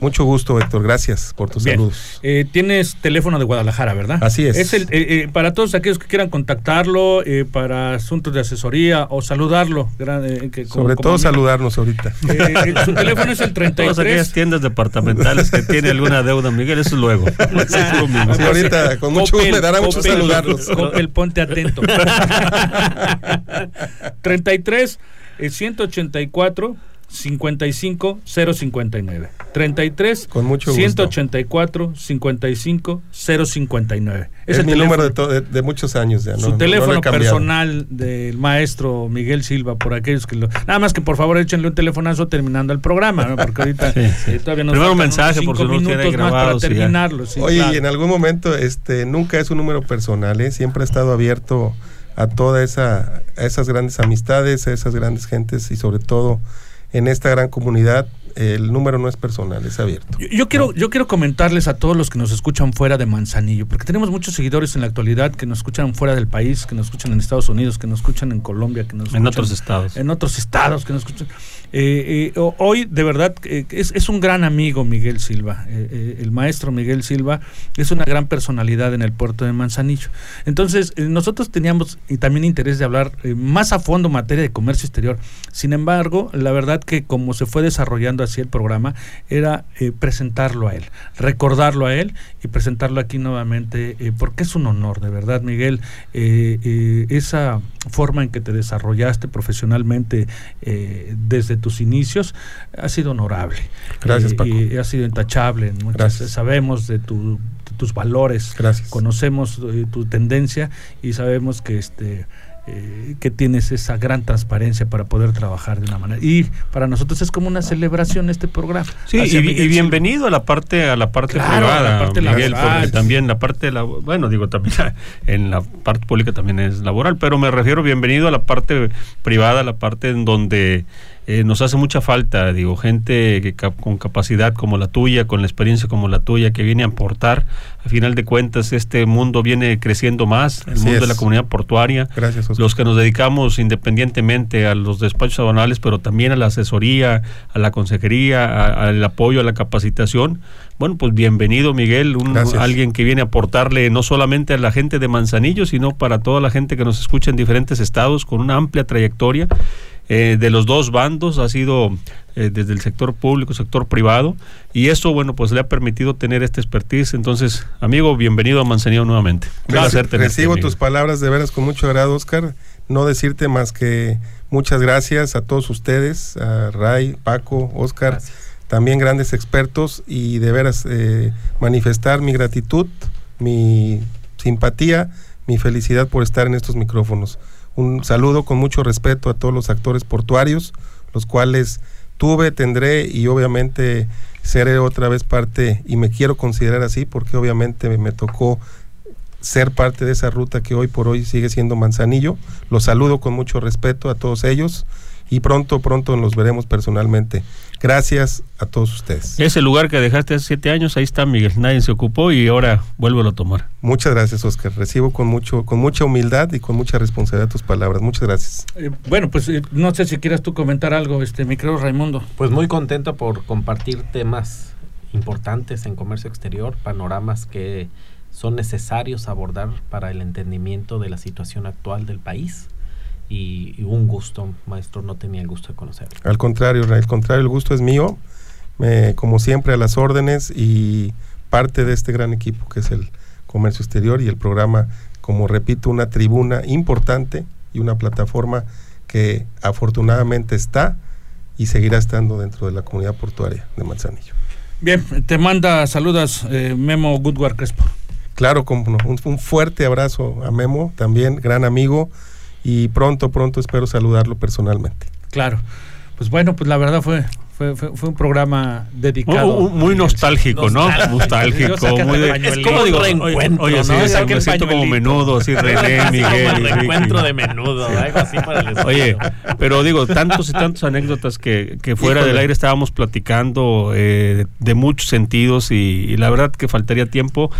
Mucho gusto, Héctor. Gracias por tus Bien. saludos. Eh, tienes teléfono de Guadalajara, ¿verdad? Así es. el, eh, eh, para todos aquellos que quieran contactarlo eh, para asuntos de asesoría o saludarlo. gran- eh, que Sobre como todo saludarnos ahorita. Eh, eh, su teléfono es el Todas aquellas 33. tiendas departamentales que tiene alguna deuda, Miguel, eso es luego. Eso es lo mismo. Sí, ahorita con mucho gusto me dará mucho saludarlos. Coppel, ponte atento. 33 eh, 184 55 059. 33 Con mucho gusto. 184 55 059. Es, el mi teléfono- número de, to- de- de muchos años ya. no- su teléfono personal del maestro Miguel Silva, por aquellos que lo. Nada más que por favor échenle un telefonazo terminando el programa, ¿no? porque ahorita Sí, sí. eh, todavía nos Primero un mensaje, por si minutos más para terminarlo. sí, Oye, claro. y en algún momento este nunca es un número personal, ¿eh? siempre ha estado abierto a toda esa a esas grandes amistades, a esas grandes gentes y sobre todo en esta gran comunidad el número no es personal, es abierto. Yo, yo quiero, yo quiero comentarles a todos los que nos escuchan fuera de Manzanillo, porque tenemos muchos seguidores en la actualidad que nos escuchan fuera del país, que nos escuchan en Estados Unidos, que nos escuchan en Colombia, que nos En escuchan otros estados. en otros estados que nos escuchan. Eh, eh, ho- hoy, de verdad, eh, es, es un gran amigo Miguel Silva. Eh, eh, el maestro Miguel Silva es una gran personalidad en el puerto de Manzanillo. Entonces, eh, nosotros teníamos y también interés de hablar eh, más a fondo en materia de comercio exterior. Sin embargo, la verdad que como se fue desarrollando así el programa, era eh, presentarlo a él, recordarlo a él y presentarlo aquí nuevamente, eh, porque es un honor, de verdad, Miguel, eh, esa forma en que te desarrollaste profesionalmente desde tus inicios ha sido honorable. Gracias, Paco. Y ha sido intachable. muchas- Gracias. sabemos de, tu- tus valores, Gracias. conocemos eh, tu tendencia y sabemos que este eh, que tienes esa gran transparencia para poder trabajar de una manera. Y para nosotros es como una celebración este programa. Sí, y, y bienvenido a la parte a la parte Claro, a la privada, parte Miguel, laboral. porque también la parte la bueno, digo también en la parte pública también es laboral, pero me refiero bienvenido a la parte privada, la parte en donde eh, nos hace mucha falta, digo, gente que cap- con capacidad como la tuya, con la experiencia como la tuya, que viene a aportar. A final de cuentas, este mundo viene creciendo más, el Así mundo de la comunidad portuaria Gracias, Oscar. los que nos dedicamos independientemente a los despachos aduanales, pero también a la asesoría, a la consejería, al apoyo, a la capacitación. Bueno, pues bienvenido Miguel, un, alguien que viene a aportarle no solamente a la gente de Manzanillo, sino para toda la gente que nos escucha en diferentes estados con una amplia trayectoria. Eh, de los dos bandos, ha sido eh, desde el sector público, sector privado, y eso, bueno, pues le ha permitido tener esta expertise. Entonces, amigo, bienvenido a Manzanillo nuevamente. Un placer Reci- tenerte, Recibo amigo. tus palabras de veras con mucho agrado, Oscar. No decirte más que muchas gracias a todos ustedes, a Ray, Paco, Oscar, también grandes expertos y de veras eh, manifestar mi gratitud, mi simpatía, mi felicidad por estar en estos micrófonos. Un saludo con mucho respeto a todos los actores portuarios, los cuales tuve, tendré y obviamente seré otra vez parte y me quiero considerar así porque obviamente me, tocó ser parte de esa ruta que hoy por hoy sigue siendo Manzanillo. Los saludo con mucho respeto a todos ellos y pronto, pronto nos veremos personalmente. Gracias a todos ustedes. Ese lugar que dejaste hace siete años, ahí está Miguel, nadie se ocupó y ahora vuélvelo a tomar. Muchas gracias, Oscar. Recibo con mucho, con mucha humildad y con mucha responsabilidad tus palabras. Muchas gracias. Eh, bueno pues eh, no sé si quieras tú comentar algo este mi querido Raimundo Pues muy contento por compartir temas importantes en comercio exterior, panoramas que son necesarios abordar para el entendimiento de la situación actual del país. Y, y un gusto, maestro, no tenía el gusto de conocerlo. Al contrario, al contrario, el gusto es mío. Me- como siempre, a las órdenes y parte de este gran equipo que es el Comercio Exterior y el programa, como repito, una tribuna importante y una plataforma que afortunadamente está y seguirá estando dentro de la comunidad portuaria de Manzanillo. bien te manda saludas eh, Memo Goodward Crespo Claro, como no, un, un fuerte abrazo a Memo, también gran amigo, y pronto, pronto espero saludarlo personalmente. claro pues bueno pues la verdad fue fue, fue, fue un programa dedicado Muy, muy nostálgico, ¿no? Nostálgico. Muy de... Es como digo, Reencuentro, oye, sí, ¿no? sí, me siento como menudo, así René, Miguel. Ricky. de menudo, algo así para el Oye, pero digo, tantos y tantos anécdotas que, que fuera Híjole. del aire estábamos platicando eh, de muchos sentidos y, y la verdad que faltaría tiempo,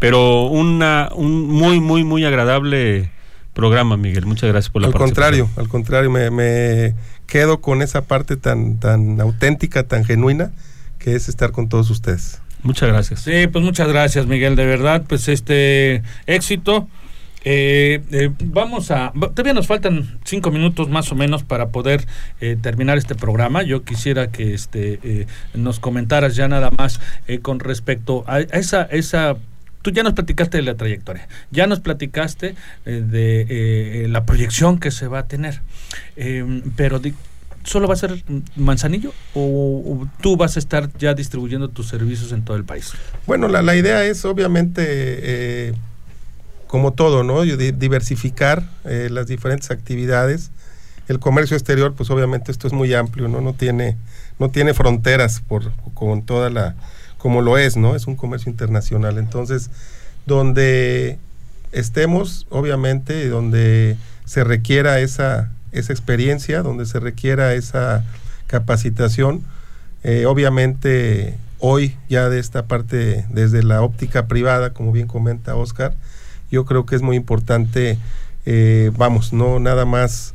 pero una, un muy, muy, muy agradable programa, Miguel. Muchas gracias por la Al participación. contrario, al contrario, me, me quedo con esa parte tan, tan auténtica, tan genuina, que es estar con todos ustedes. Muchas gracias. Sí, pues muchas gracias, Miguel, de verdad, pues este éxito. Eh, eh, vamos a. Todavía nos faltan cinco minutos más o menos para poder eh, terminar este programa. Yo quisiera que este nos comentaras ya nada más con respecto a esa, esa tú ya nos platicaste de la trayectoria, ya nos platicaste de la proyección que se va a tener, pero ¿Solo va a ser Manzanillo o, tú vas a estar ya distribuyendo tus servicios en todo el país? Bueno, la, la idea es obviamente, eh, como todo, ¿no? Diversificar eh, las diferentes actividades. El comercio exterior, pues obviamente esto es muy amplio, ¿no? No tiene, no tiene fronteras por, con toda la, como lo es, ¿no? Es un comercio internacional. Entonces, donde estemos, obviamente, donde se requiera esa esa experiencia, donde se requiera esa capacitación. Eh, obviamente hoy ya de esta parte, desde la óptica privada, como bien comenta Oscar, yo creo que es muy importante, eh, vamos, no nada más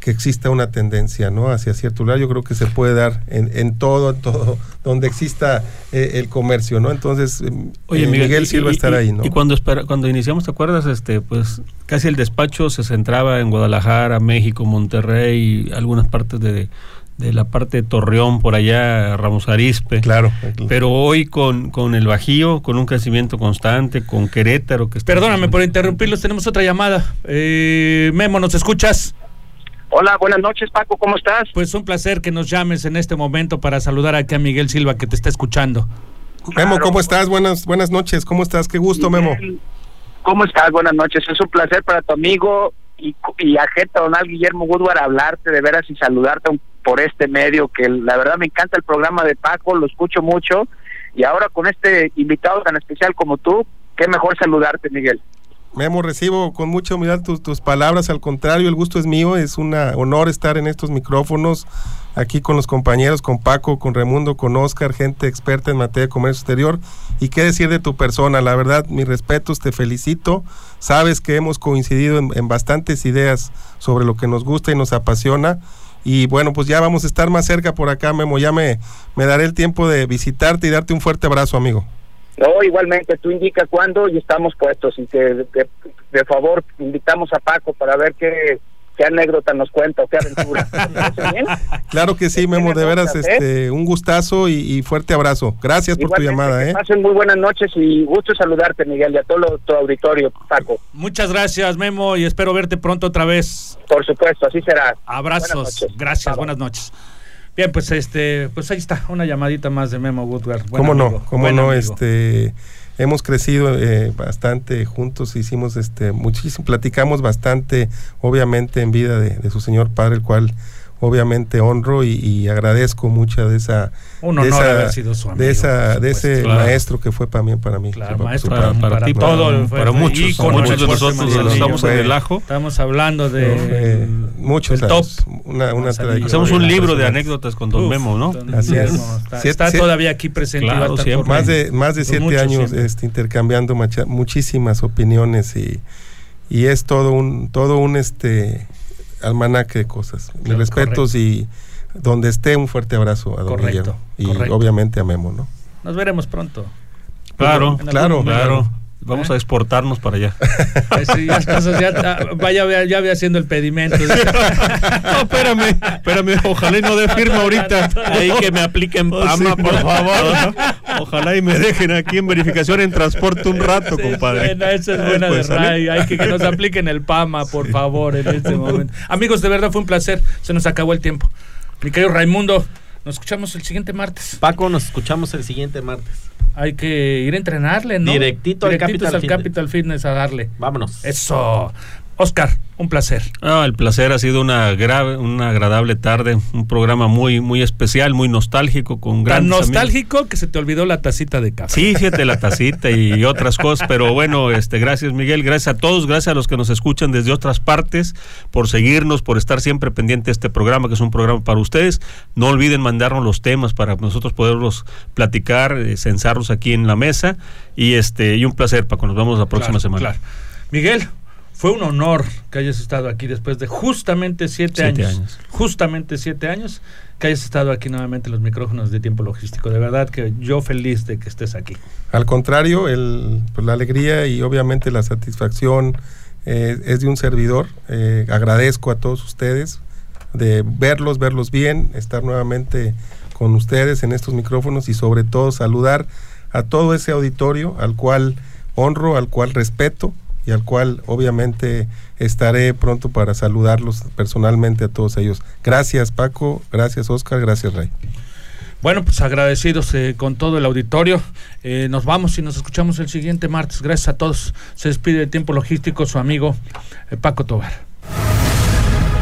que exista una tendencia ¿no? hacia cierto lugar, yo creo que se puede dar en, en todo, en todo, donde exista eh, el comercio, ¿no? Entonces, Oye, Miguel, Silva estar ahí, ¿no? Y cuando, cuando iniciamos, ¿te acuerdas? Este, pues casi el despacho se centraba en Guadalajara, México, Monterrey, algunas partes de, de la parte de Torreón, por allá, Ramos Arispe. Claro. Pero hoy con, con el Bajío, con un crecimiento constante, con Querétaro. que Perdóname por interrumpirlos, tenemos otra llamada. Eh, Memo, ¿nos escuchas? Hola, buenas noches Paco, ¿cómo estás? Pues un placer que nos llames en este momento para saludar aquí a Miguel Silva que te está escuchando. Memo, ¿cómo estás? Buenas buenas noches, ¿cómo estás? Qué gusto, Memo. ¿Cómo estás? Buenas noches, es un placer para tu amigo y, y ajeta Donald Guillermo Woodward hablarte de veras y saludarte por este medio que la verdad me encanta el programa de Paco, lo escucho mucho y ahora con este invitado tan especial como tú, qué mejor saludarte Miguel. Memo, recibo con mucha humildad tus, tus palabras, al contrario, el gusto es mío, es un honor estar en estos micrófonos, aquí con los compañeros, con Paco, con Raimundo, con Oscar, gente experta en materia de comercio exterior. Y qué decir de tu persona, la verdad, mis respetos, te felicito. Sabes que hemos coincidido en, bastantes ideas sobre lo que nos gusta y nos apasiona. Y bueno, pues ya vamos a estar más cerca por acá, Memo. Ya me, me daré el tiempo de visitarte y darte un fuerte abrazo, amigo. No, igualmente, tú indica cuándo y estamos puestos. Y que de, favor invitamos a Paco para ver qué, qué anécdota nos cuenta o qué aventura. Claro que sí, Memo, de veras, este, un gustazo y, fuerte abrazo. Gracias por tu llamada. ¿eh? Pasen muy buenas noches y gusto saludarte, Miguel, y a todo tu auditorio, Paco. Muchas gracias, Memo, y espero verte pronto otra vez. Por supuesto, así será. Abrazos, gracias, buenas noches. Bien, pues este, pues ahí está, una llamadita más de Memo Woodward. ¿Cómo no? ¿Cómo no? Este hemos crecido eh, bastante juntos, hicimos este muchísimo, platicamos bastante, obviamente en vida de, de su señor padre, el cual obviamente honro y, agradezco mucho de esa de esa, de, esa, de ese maestro que fue también para mí claro, maestro para, para, ti todo para muchos muchos de nosotros estamos en el ajo. Estamos hablando de eh, muchos top. una, una hacemos un libro de anécdotas con Don Memo no así es. está, todavía aquí presente más de más de siete años este, intercambiando muchísimas opiniones y y es todo un todo un este almanaque de cosas. Mis respetos y donde esté un fuerte abrazo a don Guillermo. Y obviamente a Memo, ¿no? Nos veremos pronto. Claro, claro, claro. Vamos a exportarnos para allá. vaya, ya ve haciendo el pedimento. no, espérame, espérame, ojalá y no dé firma ahorita. Ahí que me apliquen oh, PAMA, por favor. Ojalá y me dejen aquí en verificación en transporte un rato, compadre. Buena, esa es buena de Ray. Hay que que nos apliquen el PAMA, por favor, en este momento. Amigos, de verdad fue un placer. Se nos acabó el tiempo. Mi querido Raimundo, nos escuchamos el siguiente martes. Paco, nos escuchamos el siguiente martes. Hay que ir a entrenarle, ¿no? Directito, al, Capital, Capital Fitness a darle. Vámonos. Eso. Oscar, un placer. Ah, el placer ha sido una grave, una agradable tarde, un programa muy, muy especial, muy nostálgico, con Tan nostálgico que se te olvidó la tacita de café. Sí, fíjate la tacita y otras cosas, pero bueno, este, gracias Miguel, gracias a todos, gracias a los que nos escuchan desde otras partes, por seguirnos, por estar siempre pendiente de este programa, que es un programa para ustedes. No olviden mandarnos los temas para nosotros poderlos platicar, eh, censarlos aquí en la mesa. Y este, y un placer, Paco, nos vemos la próxima semana. Miguel, fue un honor que hayas estado aquí después de justamente siete, Siete años, años. Justamente siete años que hayas estado aquí nuevamente en los micrófonos de tiempo logístico. De verdad que yo feliz de que estés aquí. Al contrario, el, pues, la alegría y obviamente la satisfacción eh, es de un servidor. Eh, agradezco a todos ustedes de verlos, verlos bien, estar nuevamente con ustedes en estos micrófonos y sobre todo saludar a todo ese auditorio al cual honro, al cual respeto y al cual obviamente estaré pronto para saludarlos personalmente a todos ellos. Gracias Paco, gracias Oscar, gracias Rey. Bueno, pues agradecidos eh, con todo el auditorio. Eh, nos vamos y nos escuchamos el siguiente martes. Gracias a todos. Se despide de Tiempo Logístico su amigo eh, Paco Tobar.